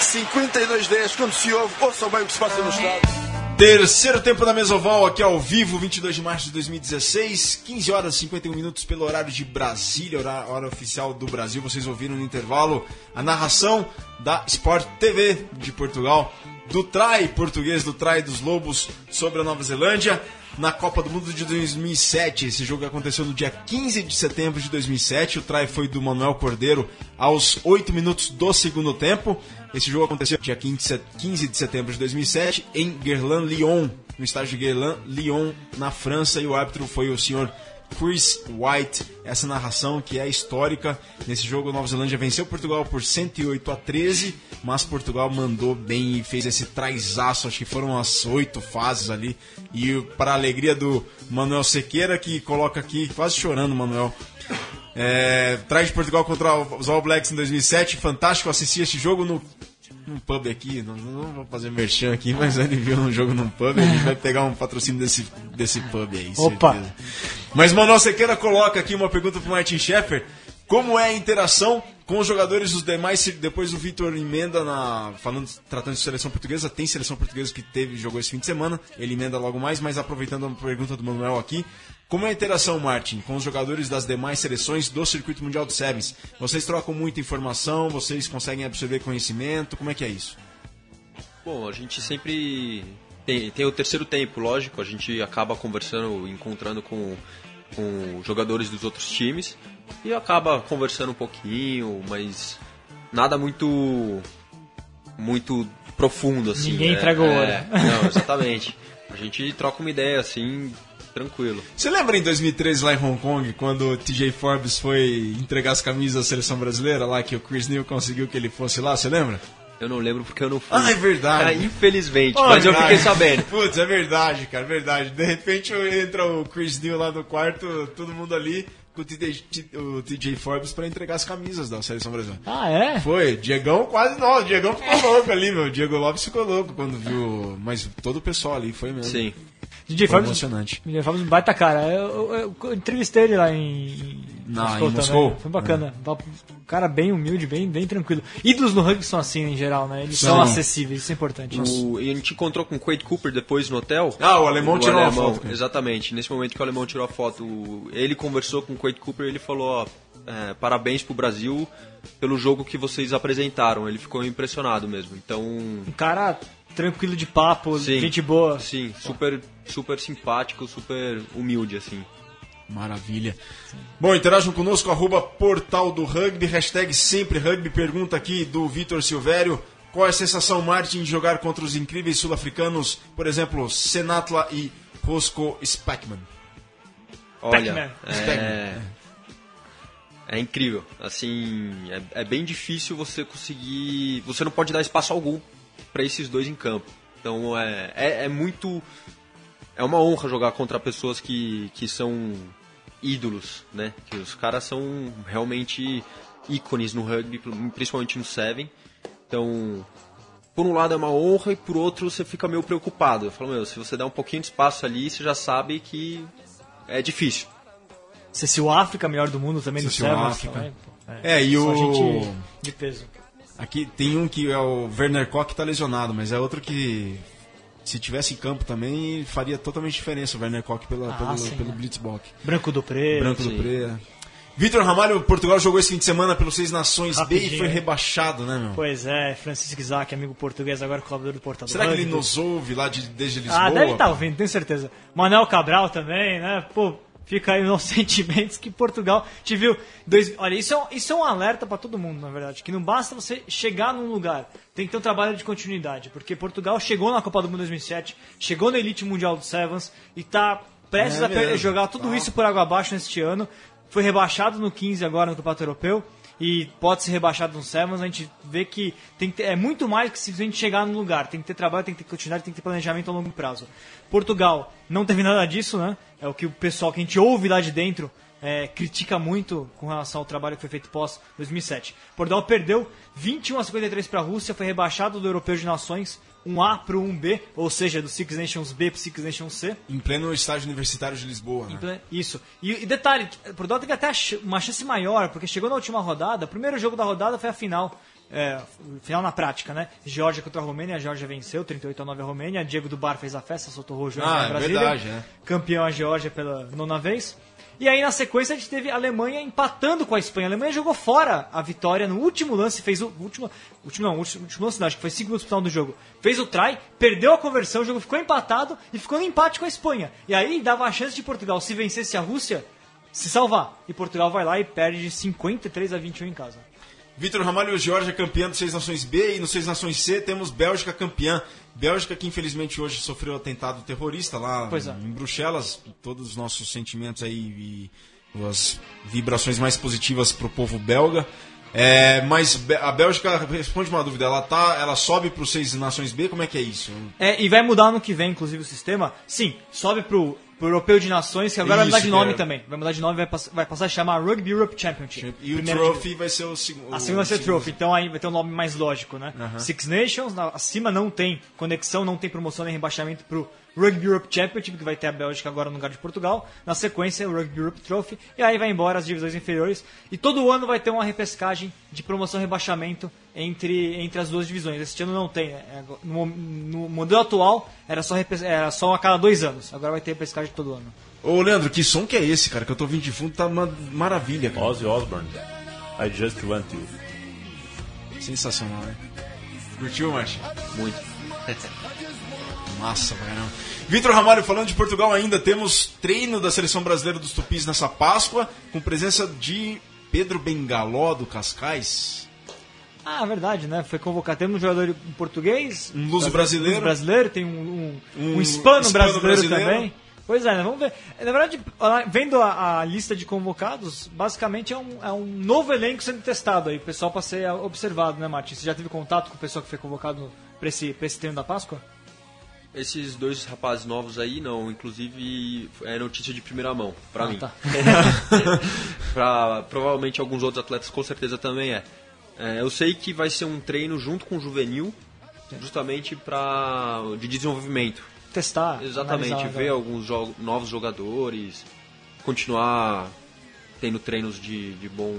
52-10 quando se ouve, ouçam bem o que se passa no estado. Terceiro tempo da Mesoval, aqui ao vivo, 22 de março de 2016, 15 horas e 51 minutos pelo horário de Brasília, hora, hora oficial do Brasil. Vocês ouviram no intervalo a narração da Sport TV de Portugal, do trai português, do trai dos Lobos sobre a Nova Zelândia, na Copa do Mundo de 2007. Esse jogo aconteceu no dia 15 de setembro de 2007. O trai foi do Manuel Cordeiro aos 8 minutos do segundo tempo. Esse jogo aconteceu dia 15 de setembro de 2007 em Guerlain-Lyon, no estádio de Guerlain-Lyon, na França, e o árbitro foi o senhor Chris White. Essa narração que é histórica. Nesse jogo, a Nova Zelândia venceu Portugal por 108 a 13, mas Portugal mandou bem e fez esse traizaço. Acho que foram as oito fases ali. E para alegria do Manuel Sequeira, que coloca aqui, quase chorando, Manuel. É, traz de Portugal contra os All Blacks em 2007. Fantástico assistir esse jogo no num pub aqui. Não, não vou fazer merchan aqui, mas ele viu um jogo num pub. A gente vai pegar um patrocínio desse, desse pub aí. Opa! certeza. Mas Manuel Sequeira coloca aqui uma pergunta para Martin Schaeffer. Como é a interação com os jogadores dos demais? Depois o Vitor emenda na. Falando, tratando de seleção portuguesa, tem seleção portuguesa que teve jogou esse fim de semana. Ele emenda logo mais, mas aproveitando a pergunta do Manuel aqui. Como é a interação, Martin, com os jogadores das demais seleções do Circuito Mundial de Sevens? Vocês trocam muita informação, vocês conseguem absorver conhecimento, como é que é isso? Bom, a gente sempre tem, tem o terceiro tempo, lógico, a gente acaba conversando, encontrando com, com jogadores dos outros times e acaba conversando um pouquinho, mas nada muito muito profundo assim. Ninguém né? entrega o ouro. É, não, exatamente. A gente troca uma ideia assim, tranquilo. Você lembra em 2013 lá em Hong Kong, quando o TJ Forbes foi entregar as camisas da seleção brasileira lá, que o Chris Neal conseguiu que ele fosse lá, você lembra? Eu não lembro porque eu não fui. Ah, é verdade. Ah, infelizmente, Oh, mas eu fiquei sabendo. Putz, é verdade, cara, verdade. De repente entra o Chris Neal lá no quarto, todo mundo ali com o TJ, o TJ Forbes pra entregar as camisas da seleção brasileira. Ah, é? Foi, Diegão quase não, o Diegão ficou louco ali, meu. O Diego Lopes ficou louco quando viu. Mas todo o pessoal ali foi mesmo. Sim. DJ Foi Forbes, emocionante. DJ Forbes baita cara. Eu, eu- eu- entrevistei ele lá em, Na- Moscou em Moscou? Foi bacana. Um cara bem humilde, bem, bem tranquilo. Ídolos no rugby são assim em geral, né? Eles são, São. acessíveis, isso é importante. O, e a gente encontrou com o Quade Cooper depois no hotel. Ah, o alemão tirou uma foto com ele. Exatamente. Nesse momento que o alemão tirou a foto, ele conversou com o Quade Cooper e ele falou: ó, é, parabéns pro Brasil pelo jogo que vocês apresentaram. Ele ficou impressionado mesmo. Então. Um cara tranquilo de papo, Sim. gente boa. Sim, super, super simpático, super humilde, assim. Maravilha. Bom, interajam conosco, arroba portal do rugby, hashtag sempre rugby. Pergunta aqui do Vitor Silvério. Qual é a sensação, Martin, de jogar contra os incríveis sul-africanos, por exemplo, Senatla e Roscoe Spackman? Olha, Pac-Man. é, é incrível. Assim, é, é bem difícil você conseguir. Você não pode dar espaço algum para esses dois em campo. Então é, é, é muito. É uma honra jogar contra pessoas que, que são ídolos, né? Que os caras são realmente ícones no rugby, principalmente no Seven. Então, por um lado é uma honra e por outro você fica meio preocupado. Eu falo, meu, se você der um pouquinho de espaço ali, você já sabe que é difícil. Cecil África, melhor do mundo também no Cecil Sevens. África. também, pô. É, e o- gente de peso. Aqui tem um que é o Werner Koch que tá lesionado, mas é outro que se tivesse em campo também faria totalmente diferença o Werner Koch pela, Ah, pelo, sim, pelo? Blitzbock. Branco do Preto. Branco do sim. Pre. Vitor Ramalho, Portugal jogou esse fim de semana pelos Seis Nações B e Rapidinho, foi rebaixado, né, meu? Pois é, Francisco Isaac, amigo português, agora colaborador do Portal do Será que ele nos ouve lá de, desde Lisboa? Ah, deve estar ouvindo, tenho certeza. Manuel Cabral também, né? Pô, fica aí nos sentimentos que Portugal te viu. Dois, olha, isso é, um, isso é um alerta para todo mundo, na verdade. Que não basta você chegar num lugar, tem que ter um trabalho de continuidade. Porque Portugal chegou na Copa do Mundo 2007, chegou na Elite Mundial do Sevens e tá prestes É a jogar tudo isso por água abaixo neste ano. Foi rebaixado no 15 agora no Campeonato Europeu. E pode ser rebaixado no Sevens, a gente vê que tem que ter- é muito mais que simplesmente chegar no lugar. Tem que ter trabalho, tem que ter continuidade, tem que ter planejamento a longo prazo. Portugal não teve nada disso, né? É o que o pessoal que a gente ouve lá de dentro é, critica muito com relação ao trabalho que foi feito pós 2007. Portugal perdeu 21 a 53 para a Rússia, foi rebaixado do Europeu de Nações, um A para um B, ou seja, do Six Nations B para Six Nations C. Em pleno estádio universitário de Lisboa, né? Então, Isso. E, e detalhe, Portugal teve até a ch- uma chance maior, porque chegou na última rodada, o primeiro jogo da rodada foi a final. É, final na prática, né? Geórgia contra a Romênia, a Geórgia venceu, 38 a 9 a Romênia, Diego do Bar fez a festa, soltou o rojo Ah, na é Brasília. verdade, né? Campeão a Geórgia pela nona vez. E aí na sequência a gente teve a Alemanha empatando com a Espanha. A Alemanha jogou fora a vitória no último lance, fez o último, último não, último, último lance não, acho que foi 5 minutos final do jogo. Fez o try, perdeu a conversão, o jogo ficou empatado e ficou no empate com a Espanha. E aí dava a chance de Portugal, se vencesse a Rússia, se salvar. E Portugal vai lá e perde de 53 a 21 em casa. Vitor Ramalho, Georgia campeã do Seis Nações B e no Seis Nações C temos Bélgica campeã. Bélgica que infelizmente hoje sofreu atentado terrorista lá é. em Bruxelas. Todos os nossos sentimentos aí e as vibrações mais positivas pro povo belga. É, mas a Bélgica responde uma dúvida, ela tá, ela sobe pro Seis Nações B, como é que é isso? É, e vai mudar ano que vem, inclusive, o sistema. Sim, sobe pro, pro Europeu de Nações, que agora vai Isso, mudar de nome é- também. Vai mudar de nome, vai, pass- vai passar a chamar Rugby Europe Championship. E o Trophy vai ser o segundo. A segunda vai ser Trophy, então aí vai ter um nome mais lógico, né? Six Nations, na- acima não tem conexão, não tem promoção nem rebaixamento pro Rugby Europe Championship, que vai ter a Bélgica agora no lugar de Portugal. Na sequência, o Rugby Europe Trophy. E aí vai embora as divisões inferiores. E todo ano vai ter uma repescagem de promoção e rebaixamento entre, entre as duas divisões. Esse ano não tem. né? É, No, no modelo atual, era só, era só a cada dois anos. Agora vai ter repescagem todo ano. Ô Leandro, que som que é esse, cara? Que eu tô ouvindo de fundo, tá uma maravilha, cara. Ozzy Osbourne. I just want you. Sensacional, né? Curtiu, Martin? Muito. Massa, pra caramba. Vitor Ramalho, falando de Portugal ainda, temos treino da seleção brasileira dos Tupis nessa Páscoa, com presença de Pedro Bengaló do Cascais. Ah, verdade, né? Foi convocado. Temos um jogador português. Um luso brasileiro. luso brasileiro, tem um, um, Um um hispano, hispano brasileiro, brasileiro. também. Pois é, né? vamos ver. Na verdade, vendo a, a lista de convocados, basicamente é um, é um novo elenco sendo testado aí, o pessoal para ser observado, né, Martin? Você já teve contato com o pessoal que foi convocado para esse, pra esse treino da Páscoa? Esses dois rapazes novos aí, não. Inclusive, é notícia de primeira mão, pra Ah, mim. tá. pra provavelmente alguns outros atletas, com certeza também é. É, Eu sei que vai ser um treino junto com o juvenil, justamente para de desenvolvimento. Testar. Exatamente, ver né? alguns jo- novos jogadores, continuar tendo treinos de, de bom.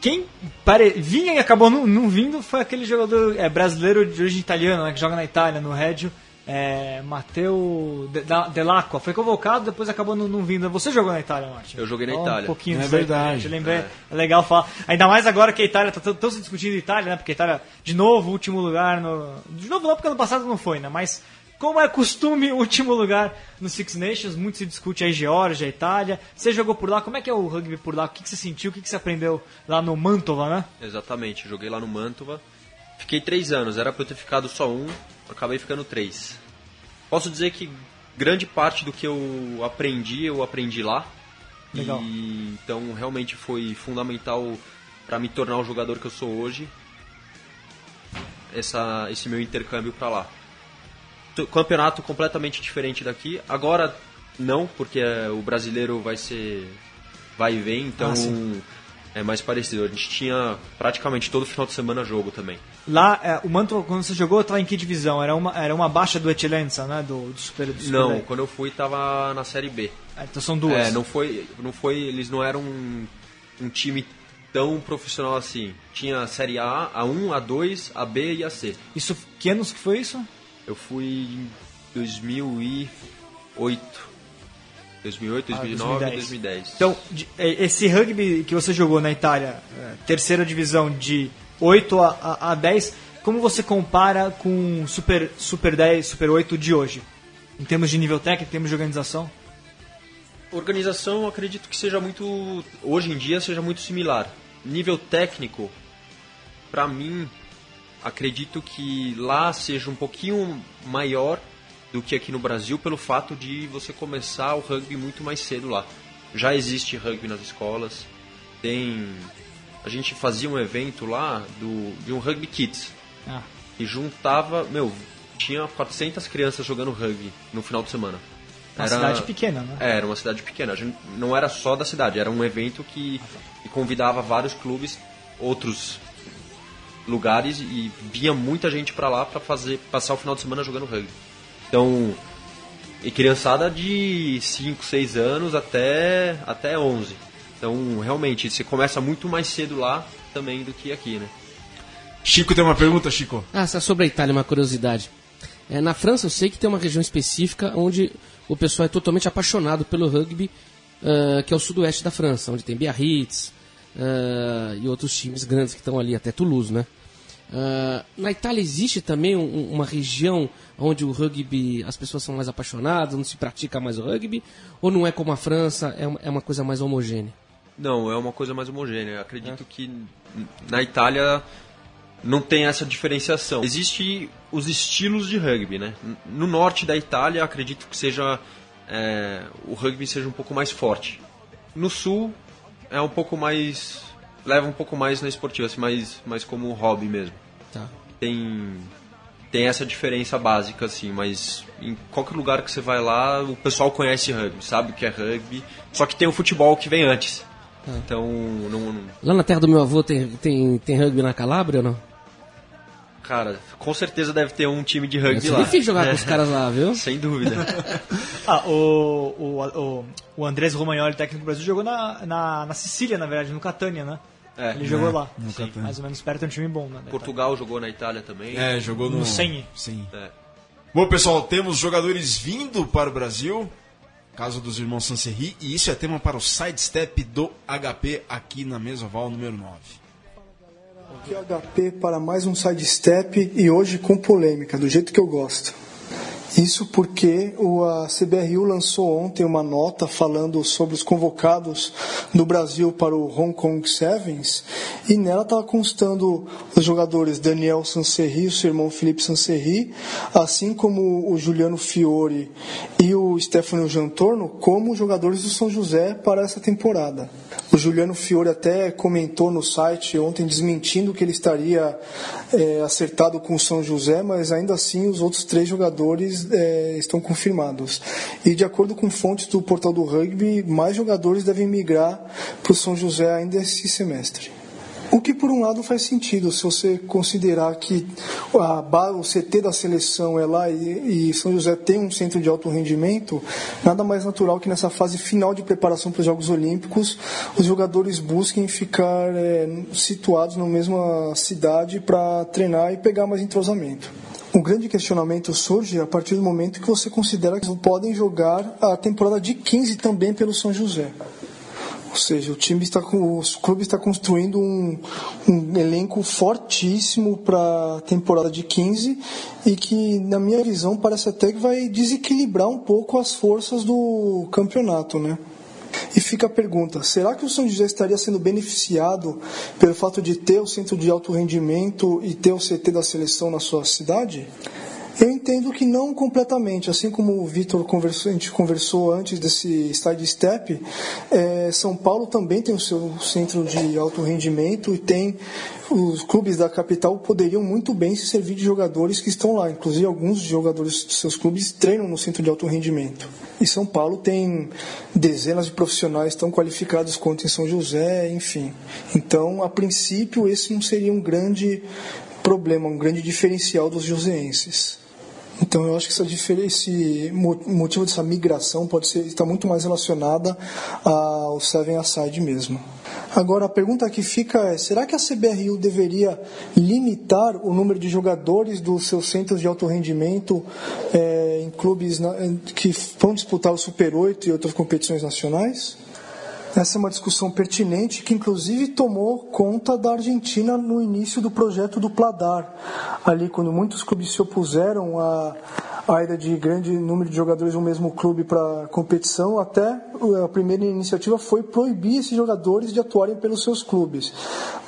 Quem pare... vinha e acabou não, não vindo foi aquele jogador é, brasileiro de origem italiana, né, que joga na Itália, no Reggio. É, Da- Delacqua foi convocado, depois acabou não, não vindo. Você jogou na Itália, Martin? Eu joguei na Itália. Um pouquinho É verdade. Eu lembrei, é. legal falar. Ainda mais agora que a Itália tá tão, se discutindo Itália, né? Porque a Itália, de novo, último lugar no. De novo não, porque ano passado não foi, né? Mas como é costume, último lugar no Six Nations, muito se discute aí Geórgia, Itália. Você jogou por lá, como é que é o rugby por lá? O que, que você sentiu? O que, que você aprendeu lá no Mantova, né? Exatamente, joguei lá no Mantova. Fiquei três anos, era pra eu ter ficado só um, acabei ficando três. Posso dizer que grande parte do que eu aprendi, eu aprendi lá. Legal. E, então realmente foi fundamental para me tornar o jogador que eu sou hoje. Essa, esse meu intercâmbio para lá. Campeonato completamente diferente daqui. Agora não, porque é, o brasileiro vai ser vai e vem, então Ah. É mais parecido. A gente tinha praticamente todo final de semana jogo também. Lá, é, o Mantova, quando você jogou, estava em que divisão? Era uma, era uma baixa do Eccellenza, né? Do, do Super, do super Não, quando eu fui tava na série B. Ah, Então são duas. É, não foi, não foi, eles não eram um, um time tão profissional assim. Tinha a série A, a 1, a 2, a B e a C. Isso, que anos que foi isso? Eu fui em 2008. 2008, 2009 Ah, e 2010. Então, é, esse rugby que você jogou na Itália, é, terceira divisão de 8 a, a, a 10, como você compara com Super, Super 10, Super 8 de hoje? Em termos de nível técnico, em termos de organização? Organização, acredito que seja muito. Hoje em dia, seja muito similar. Nível técnico, pra mim, acredito que lá seja um pouquinho maior do que aqui no Brasil, pelo fato de você começar o rugby muito mais cedo lá. Já existe rugby nas escolas, tem a gente fazia um evento lá do, de um Rugby Kids. Ah. E juntava, meu, tinha 400 crianças jogando rugby no final de semana. Uma cidade pequena, né? É, era uma cidade pequena. Não era só da cidade, era um evento que, que convidava vários clubes, outros lugares e vinha muita gente pra lá pra fazer passar o final de semana jogando rugby. Então, e criançada de 5, 6 anos até até 11. Então, realmente, você começa muito mais cedo lá também do que aqui, né? Chico tem uma pergunta, Chico? Ah, só sobre a Itália, uma curiosidade. É, na França eu sei que tem uma região específica onde o pessoal é totalmente apaixonado pelo rugby, ah, que é o sudoeste da França, onde tem Biarritz ah, e outros times grandes que estão ali, até Toulouse, né? Ah, na Itália existe também um- uma região onde o rugby, as pessoas são mais apaixonadas, onde se pratica mais o rugby, ou não é como a França, é uma, é uma coisa mais homogênea? Não, é uma coisa mais homogênea. Eu acredito que na Itália não tem essa diferenciação. Existem os estilos de rugby, né? No norte da Itália, acredito que seja é, o rugby seja um pouco mais forte. No sul é um pouco mais leva um pouco mais na esportiva, assim, mais mais como hobby mesmo. Tá. Tem tem essa diferença básica assim, mas em qualquer lugar que você vai lá, o pessoal conhece rugby, sabe o que é rugby, só que tem o futebol que vem antes. Então, não, não- Lá na terra do meu avô tem, tem, tem rugby na Calábria ou não? cara, com certeza deve ter um time de rugby lá. difícil jogar com os caras lá, viu? Sem dúvida. Ah, o, o, o, o Andrés Romagnoli, técnico do Brasil, jogou na, na, na Sicília, na verdade, no Catania, né? É. Ele jogou É, lá. Sim, mais ou menos perto de um time bom, né? Portugal jogou na Itália também. É, jogou no, No Senni. Sim. É. Bom, pessoal, temos jogadores vindo para o Brasil. Caso dos irmãos Sanserri. E isso é tema para o sidestep do HP aqui na Mesoval número 9. Aqui é o HP para mais um sidestep e hoje com polêmica, do jeito que eu gosto. Isso porque a CBRU lançou ontem uma nota falando sobre os convocados do Brasil para o Hong Kong Sevens e nela estava constando os jogadores Daniel Sanserri, o seu irmão Felipe Sanserri, assim como o Juliano Fiore e o Stefano Jantorno como jogadores do São José para essa temporada. O Juliano Fiore até comentou no site ontem desmentindo que ele estaria é, acertado com o São José, mas ainda assim os outros três jogadores é, estão confirmados. E de acordo com fontes do portal do rugby, mais jogadores devem migrar para o São José ainda esse semestre. O que por um lado faz sentido, se você considerar que a, ba- o CT da seleção é lá e, e São José tem um centro de alto rendimento, nada mais natural que nessa fase final de preparação para os Jogos Olímpicos, os jogadores busquem ficar é, situados na mesma cidade para treinar e pegar mais entrosamento. O grande questionamento surge a partir do momento que você considera que podem jogar a temporada de 15 também pelo São José. Ou seja, o time está o clube está construindo um, um elenco fortíssimo para a temporada de 15 e que, na minha visão, parece até que vai desequilibrar um pouco as forças do campeonato, né? E fica a pergunta: será que o São José estaria sendo beneficiado pelo fato de ter o centro de alto rendimento e ter o CT da seleção na sua cidade? Eu entendo que não completamente, assim como o Vitor conversou, a gente conversou antes desse side step, eh, São Paulo também tem o seu centro de alto rendimento e tem os clubes da capital poderiam muito bem se servir de jogadores que estão lá. Inclusive alguns jogadores dos seus clubes treinam no centro de alto rendimento. E São Paulo tem dezenas de profissionais tão qualificados quanto em São José, enfim. Então, a princípio, esse não seria um grande problema, um grande diferencial dos joseenses. Então eu acho que essa esse mo- motivo dessa migração pode ser está muito mais relacionada ao Seven Aside mesmo. Agora a pergunta que fica é: será que a CBRU deveria limitar o número de jogadores dos seus centros de alto rendimento eh, em clubes na- que vão disputar o Super 8 e outras competições nacionais? Essa é uma discussão pertinente que, inclusive, tomou conta da Argentina no início do projeto do Pladar. Ali, quando muitos clubes se opuseram à, à ida de grande número de jogadores do mesmo clube para competição, até a primeira iniciativa foi proibir esses jogadores de atuarem pelos seus clubes.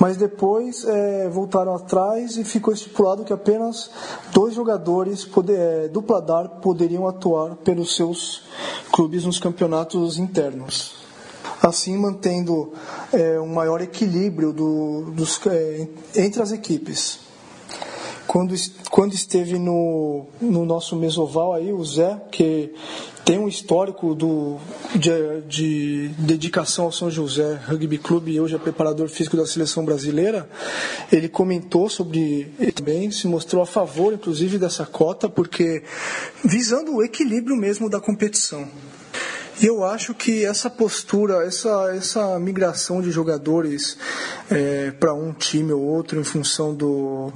Mas depois eh, voltaram atrás e ficou estipulado que apenas dois jogadores poder, eh, do Pladar poderiam atuar pelos seus clubes nos campeonatos internos. Assim mantendo é, um maior equilíbrio do, dos, é, entre as equipes. Quando, quando esteve no, no nosso mesoval aí, o Zé, que tem um histórico do, de, de, dedicação ao São José Rugby Clube e hoje é preparador físico da seleção brasileira, ele comentou sobre também, se mostrou a favor, inclusive, dessa cota, porque visando o equilíbrio mesmo da competição. Eu acho que essa postura, essa, essa migração de jogadores é, para um time ou outro em função do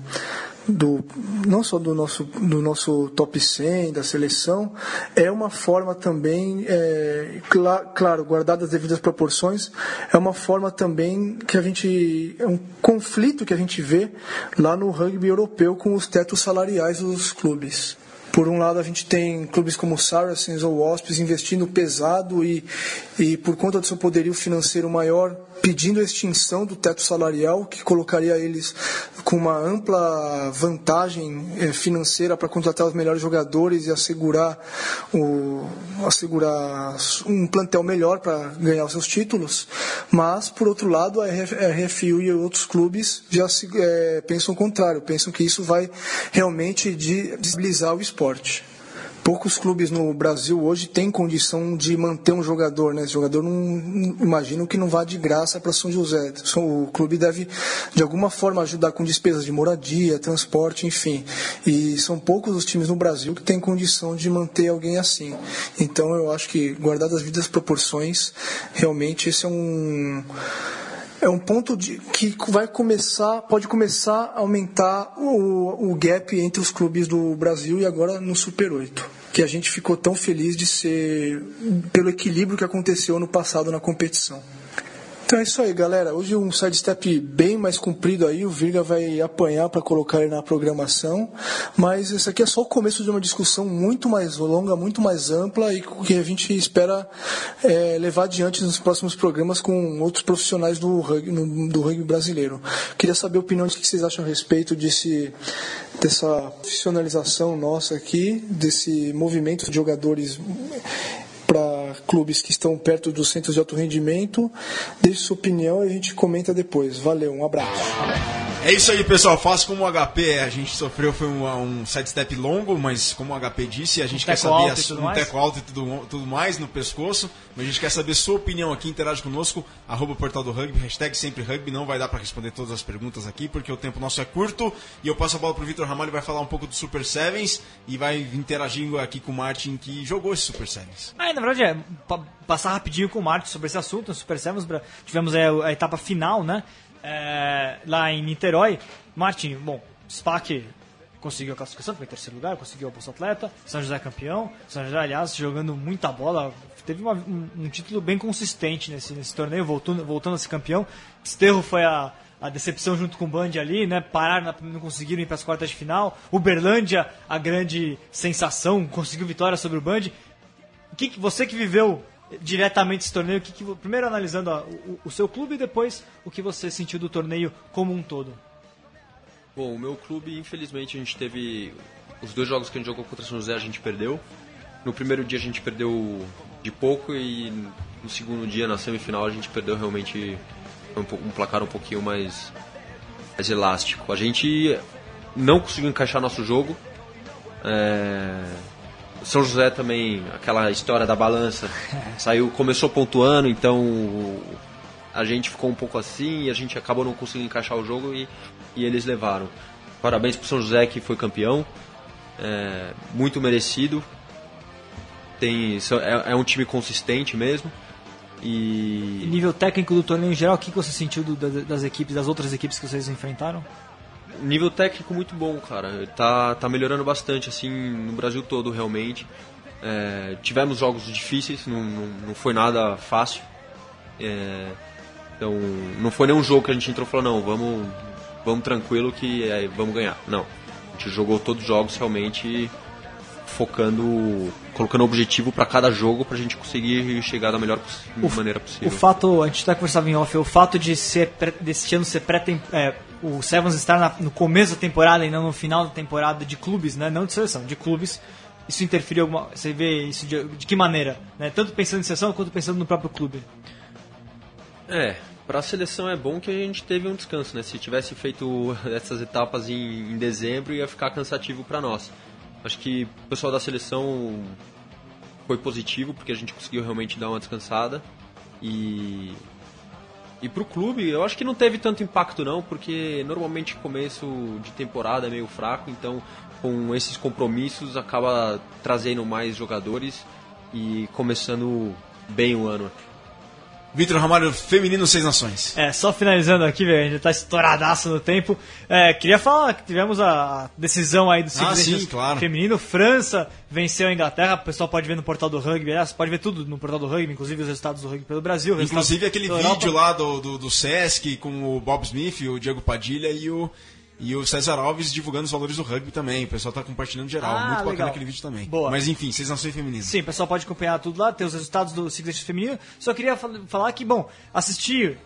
do não só do nosso do nosso top 100 da seleção é uma forma também é, cl claro guardadas as devidas proporções é uma forma também que a gente é um conflito que a gente vê lá no rugby europeu com os tetos salariais dos clubes por um lado, a gente tem clubes como o Saracens ou Wasps investindo pesado e, e, por conta do seu poderio financeiro maior, pedindo a extinção do teto salarial, que colocaria eles com uma ampla vantagem eh, financeira para contratar os melhores jogadores e assegurar, o, assegurar um plantel melhor para ganhar os seus títulos. Mas, por outro lado, a RFU e outros clubes já se, é, pensam o contrário, pensam que isso vai realmente desestabilizar o esporte poucos clubes no Brasil hoje têm condição de manter um jogador, né? Esse jogador não imagino que não vá de graça para São José. O clube deve de alguma forma ajudar com despesas de moradia, transporte, enfim. E são poucos os times no Brasil que têm condição de manter alguém assim. Então eu acho que guardadas as vidas proporções, realmente esse é um é um ponto de, que vai começar, pode começar a aumentar o, o gap entre os clubes do Brasil e agora no Super 8 que a gente ficou tão feliz de ser pelo equilíbrio que aconteceu no passado na competição. Então é isso aí, galera. Hoje um sidestep bem mais comprido aí, o Virga vai apanhar para colocar ele na programação, mas esse aqui é só o começo de uma discussão muito mais longa, muito mais ampla e que a gente espera é, levar adiante nos próximos programas com outros profissionais do rugby, no, do rugby brasileiro. Queria saber a opinião de que vocês acham a respeito desse, dessa profissionalização nossa aqui, desse movimento de jogadores para clubes que estão perto dos centros de alto rendimento. Deixe sua opinião e a gente comenta depois. Valeu, um abraço. É isso aí, pessoal. Faça como o HP a gente sofreu, foi um, um sidestep longo, mas como o HP disse, a gente um quer saber a, um mais? teco alto e tudo, tudo mais no pescoço. Mas a gente quer saber sua opinião aqui, interage conosco, arroba portal do rugby, hashtag sempre rugby. Não vai dar para responder todas as perguntas aqui, porque o tempo nosso é curto. E eu passo a bola pro Vitor Ramalho, vai falar um pouco do Super Sevens e vai interagindo aqui com o Martin, que jogou esse Super Sevens. Ah, na verdade, é passar rapidinho com o Martin sobre esse assunto. No Super Sevens tivemos é, a etapa final, né? É, lá em Niterói. Martin, bom, SPAC conseguiu a classificação, foi em terceiro lugar, conseguiu a Bolsa Atleta, São José campeão, São José, aliás, jogando muita bola, teve uma, um, um, título bem consistente nesse, nesse torneio, voltando, voltando a ser campeão. Desterro foi a, a decepção junto com o Band ali, né? Pararam, não conseguiram ir para as quartas de final. Uberlândia, a grande sensação, conseguiu vitória sobre o Band. Que, você que viveu diretamente esse torneio, que, que primeiro analisando a, o, o, seu clube e depois o que você sentiu do torneio como um todo. Bom, o meu clube, infelizmente, a gente teve os dois jogos que a gente jogou contra São José, a gente perdeu. No primeiro dia a gente perdeu de pouco e no segundo dia, na semifinal, a gente perdeu realmente um, um placar um pouquinho mais, mais elástico. A gente não conseguiu encaixar nosso jogo. É são José também, aquela história da balança, saiu, começou pontuando, então a gente ficou um pouco assim e a gente acabou não conseguindo encaixar o jogo e, e eles levaram. Parabéns para São José que foi campeão, é, muito merecido. Tem, é, é, um time consistente mesmo. E... e nível técnico do torneio em geral, o que você sentiu do, das, das equipes, das outras equipes que vocês enfrentaram? Nível técnico muito bom, cara. Tá, tá melhorando bastante, assim, no Brasil todo, realmente. É, tivemos jogos difíceis, não, não, não foi nada fácil. É, então, não foi nenhum jogo que a gente entrou e falou, não, vamos, vamos tranquilo que é, vamos ganhar. Não. A gente jogou todos os jogos realmente focando, colocando objetivo para cada jogo para a gente conseguir chegar da melhor o, maneira possível. O fato, a gente até conversava em off, o fato de ser desse ano ser pré é, o Sevens estar na, no começo da temporada e não no final da temporada de clubes, né? Não de seleção, de clubes. Isso interferiu alguma. Você vê isso de, de que maneira? Né? Tanto pensando em seleção quanto pensando no próprio clube. É, para a seleção é bom que a gente teve um descanso, né? Se tivesse feito essas etapas em, em dezembro, ia ficar cansativo para nós. Acho que o pessoal da seleção foi positivo, porque a gente conseguiu realmente dar uma descansada. E e pro clube, eu acho que não teve tanto impacto não, porque normalmente começo de temporada é meio fraco, então com esses compromissos acaba trazendo mais jogadores e começando bem o ano. Vitor Ramalho, feminino Seis Nações. É, só finalizando aqui, velho, a gente tá estouradaço no tempo. É, queria falar que tivemos a decisão aí do Ah, sim, claro. feminino. França venceu a Inglaterra, o pessoal pode ver no portal do rugby, aliás, pode ver tudo no portal do rugby, inclusive os resultados do rugby pelo Brasil. Inclusive aquele vídeo lá do, do, do Sesc com o Bob Smith, o Diego Padilha e o, e o César Alves divulgando os valores do rugby também. O pessoal tá compartilhando geral. Ah, Muito bacana legal. aquele vídeo também. Boa. Mas enfim, Seis Nações Femininas. Sim, o pessoal pode acompanhar tudo lá, ter os resultados do Nations feminino. Só queria fal- falar que, bom, assistir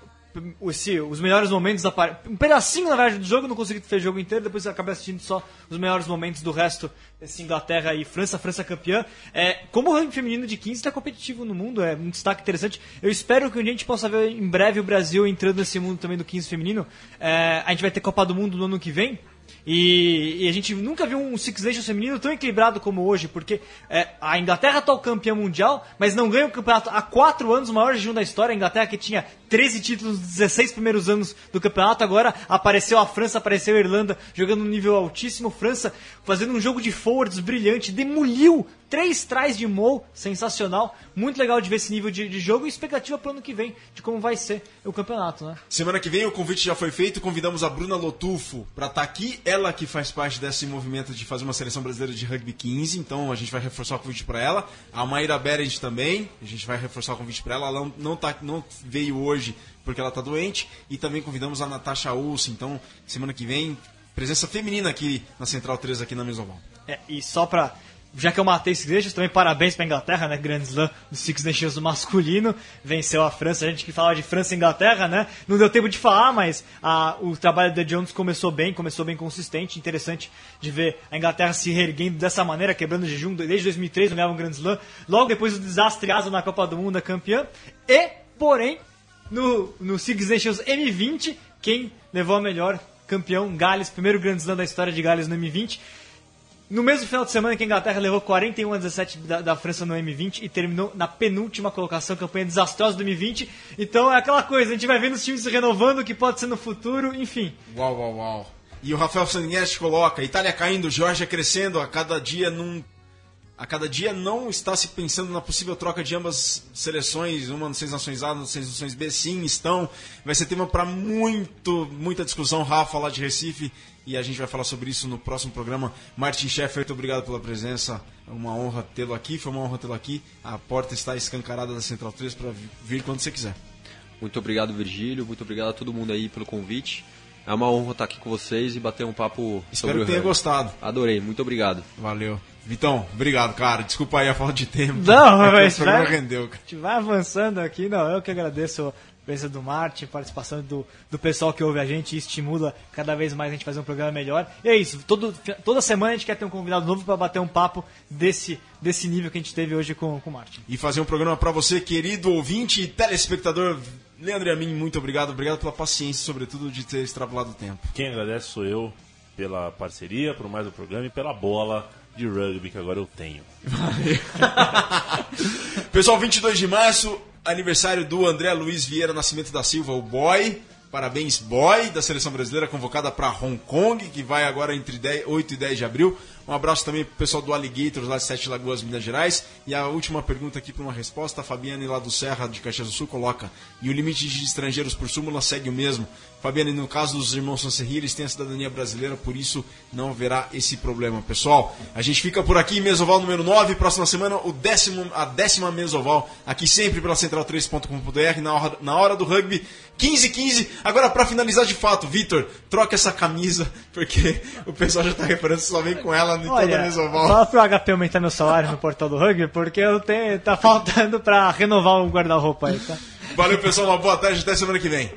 os melhores momentos da par- um pedacinho na verdade do jogo, não consegui ver o jogo inteiro, depois acabei assistindo só os melhores momentos do resto, esse Inglaterra e França, França campeã. É, como o ranking feminino de 15 está competitivo no mundo, é um destaque interessante. Eu espero que a gente possa ver em breve o Brasil entrando nesse mundo também do 15 feminino. É, a gente vai ter Copa do Mundo no ano que vem. E, e a gente nunca viu um Six Nations feminino tão equilibrado como hoje, porque é, a Inglaterra está o campeão mundial, mas não ganha o campeonato há quatro anos, o maior jejum da história. A Inglaterra que tinha 13 títulos nos 16 primeiros anos do campeonato, agora apareceu a França, apareceu a Irlanda jogando um nível altíssimo. França fazendo um jogo de forwards brilhante, demoliu três trás de Mou, sensacional. Muito legal de ver esse nível de, de jogo e expectativa para o ano que vem, de como vai ser o campeonato, né? Semana que vem o convite já foi feito, convidamos a Bruna Lotufo para estar aqui. Ela que faz parte desse movimento de fazer uma seleção brasileira de rugby 15, então a gente vai reforçar o convite para ela. A Maíra Berend também, a gente vai reforçar o convite para ela. Ela não, não, tá, não veio hoje porque ela está doente. E também convidamos a Natasha Ulse, então semana que vem, presença feminina aqui na Central 3, aqui na Mesoval. É, e só pra. Já que eu matei Six Nations, também parabéns pra Inglaterra, né? Grand Slam do Six Nations masculino. Venceu a França. A gente que falava de França e Inglaterra, né? Não deu tempo de falar, mas a- o trabalho da Jones começou bem, começou bem consistente. Interessante de ver a Inglaterra se reerguendo dessa maneira, quebrando o jejum. Desde 2003 não ganhava um Grand Slam. Logo depois do desastre asa na Copa do Mundo, a campeã. E, porém, no, no Six Nations M20, quem levou a melhor campeão, Gales, primeiro Grand Slam da história de Gales no M20. No mesmo final de semana que a Inglaterra levou 41 a 17 da, da França no M20 e terminou na penúltima colocação, campanha desastrosa do M20. Então é aquela coisa, a gente vai vendo os times se renovando, o que pode ser no futuro, enfim. Uau, uau, uau. E o Rafael Sanguinetti coloca: Itália caindo, Georgia crescendo, a cada dia num. A cada dia não está se pensando na possível troca de ambas seleções, uma nas seis nações A, nas seis nações B, sim, estão. Vai ser tema para muito, muita discussão, Rafa, lá de Recife, e a gente vai falar sobre isso no próximo programa. Martin Sheffer, muito obrigado pela presença, é uma honra tê-lo aqui, foi uma honra tê-lo aqui. A porta está escancarada da Central 3 para vir quando você quiser. Muito obrigado, Virgílio. Muito obrigado a todo mundo aí pelo convite. É uma honra estar aqui com vocês e bater um papo Espero sobre que o tenha rugby. gostado. Adorei, muito obrigado. Valeu. Vitão, obrigado, cara. Desculpa aí a falta de tempo. Não, É mas o programa vai- rendeu, A cara. gente vai avançando aqui, não, eu que agradeço a presença do Martin, a participação do, do pessoal que ouve a gente e estimula cada vez mais a gente fazer um programa melhor. E é isso, todo, toda semana a gente quer ter um convidado novo para bater um papo desse, desse nível que a gente teve hoje com, com o Martin. E fazer um programa pra você, querido ouvinte e telespectador. Leandro e a mim, muito obrigado. Obrigado pela paciência, sobretudo, de ter extrapolado o tempo. Quem agradece sou eu pela parceria, por mais o programa e pela bola de rugby que agora eu tenho. Pessoal, 22 de março, aniversário do André Luiz Vieira Nascimento da Silva, o boy. Parabéns, boy, da seleção brasileira, convocada para Hong Kong, que vai agora entre 10 8 e 10 de abril. Um abraço também pro pessoal do Alligators, lá de Sete Lagoas, Minas Gerais. E a última pergunta aqui para uma resposta, a Fabiane lá do Serra, de Caxias do Sul, coloca. E o limite de estrangeiros por súmula segue o mesmo. Fabiane, no caso dos irmãos Sancerri, eles têm a cidadania brasileira, por isso não haverá esse problema. Pessoal, a gente fica por aqui, Mesoval número 9. Próxima semana, o décimo, a décima Mesoval, aqui sempre pela central3.com.br, na hora, na hora do rugby, 15 15 Agora, para finalizar de fato, Vitor, troca essa camisa, porque o pessoal já tá reparando só vem com ela em toda a Olha, Mesoval. fala pro HP aumentar meu salário no portal do rugby, porque eu tenho, tá faltando pra renovar o guarda-roupa aí, tá? Valeu, pessoal, uma boa tarde, até semana que vem.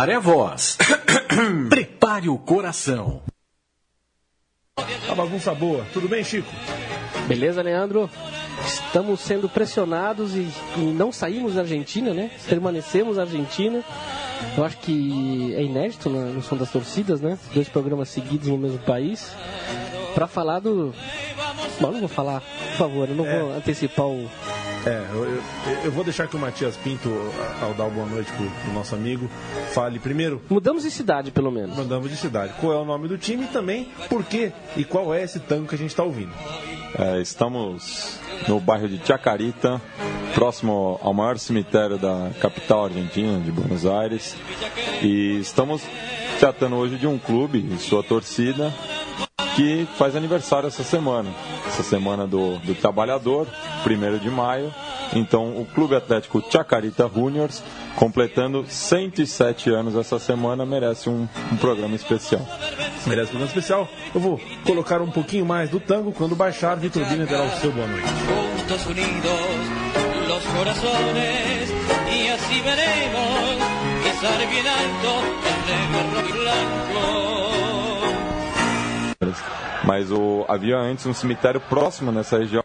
Prepare a voz. Prepare o coração. A bagunça boa. Tudo bem, Chico? Beleza, Leandro? Estamos sendo pressionados e, e não saímos da Argentina, né? Permanecemos na Argentina. Eu acho que é inédito na- no som das torcidas, né? Dois programas seguidos no mesmo país. Pra falar do. Bom, eu não vou falar, por favor, eu não vou antecipar o. É, eu, eu- eu vou deixar que o Matias Pinto, ao dar boa noite pro, pro nosso amigo, fale primeiro. Mudamos de cidade, pelo menos. Mudamos de cidade. Qual é o nome do time e também por quê e qual é esse tango que a gente está ouvindo. É, estamos no bairro de Chacarita, próximo ao maior cemitério da capital argentina, de Buenos Aires. E estamos tratando hoje de um clube e sua torcida que faz aniversário essa semana. Essa semana do, do trabalhador, 1 de maio. Então, o Clube Atlético Chacarita Juniors, completando 107 anos essa semana, merece um, um programa especial. Merece um programa especial. Eu vou colocar um pouquinho mais do tango. Quando baixar, Vitor Bina terá o seu boa noite. juntos unidos los corazones y así veremos izar bien alto el negro, rojo Mas o, havia antes um cemitério próximo nessa região.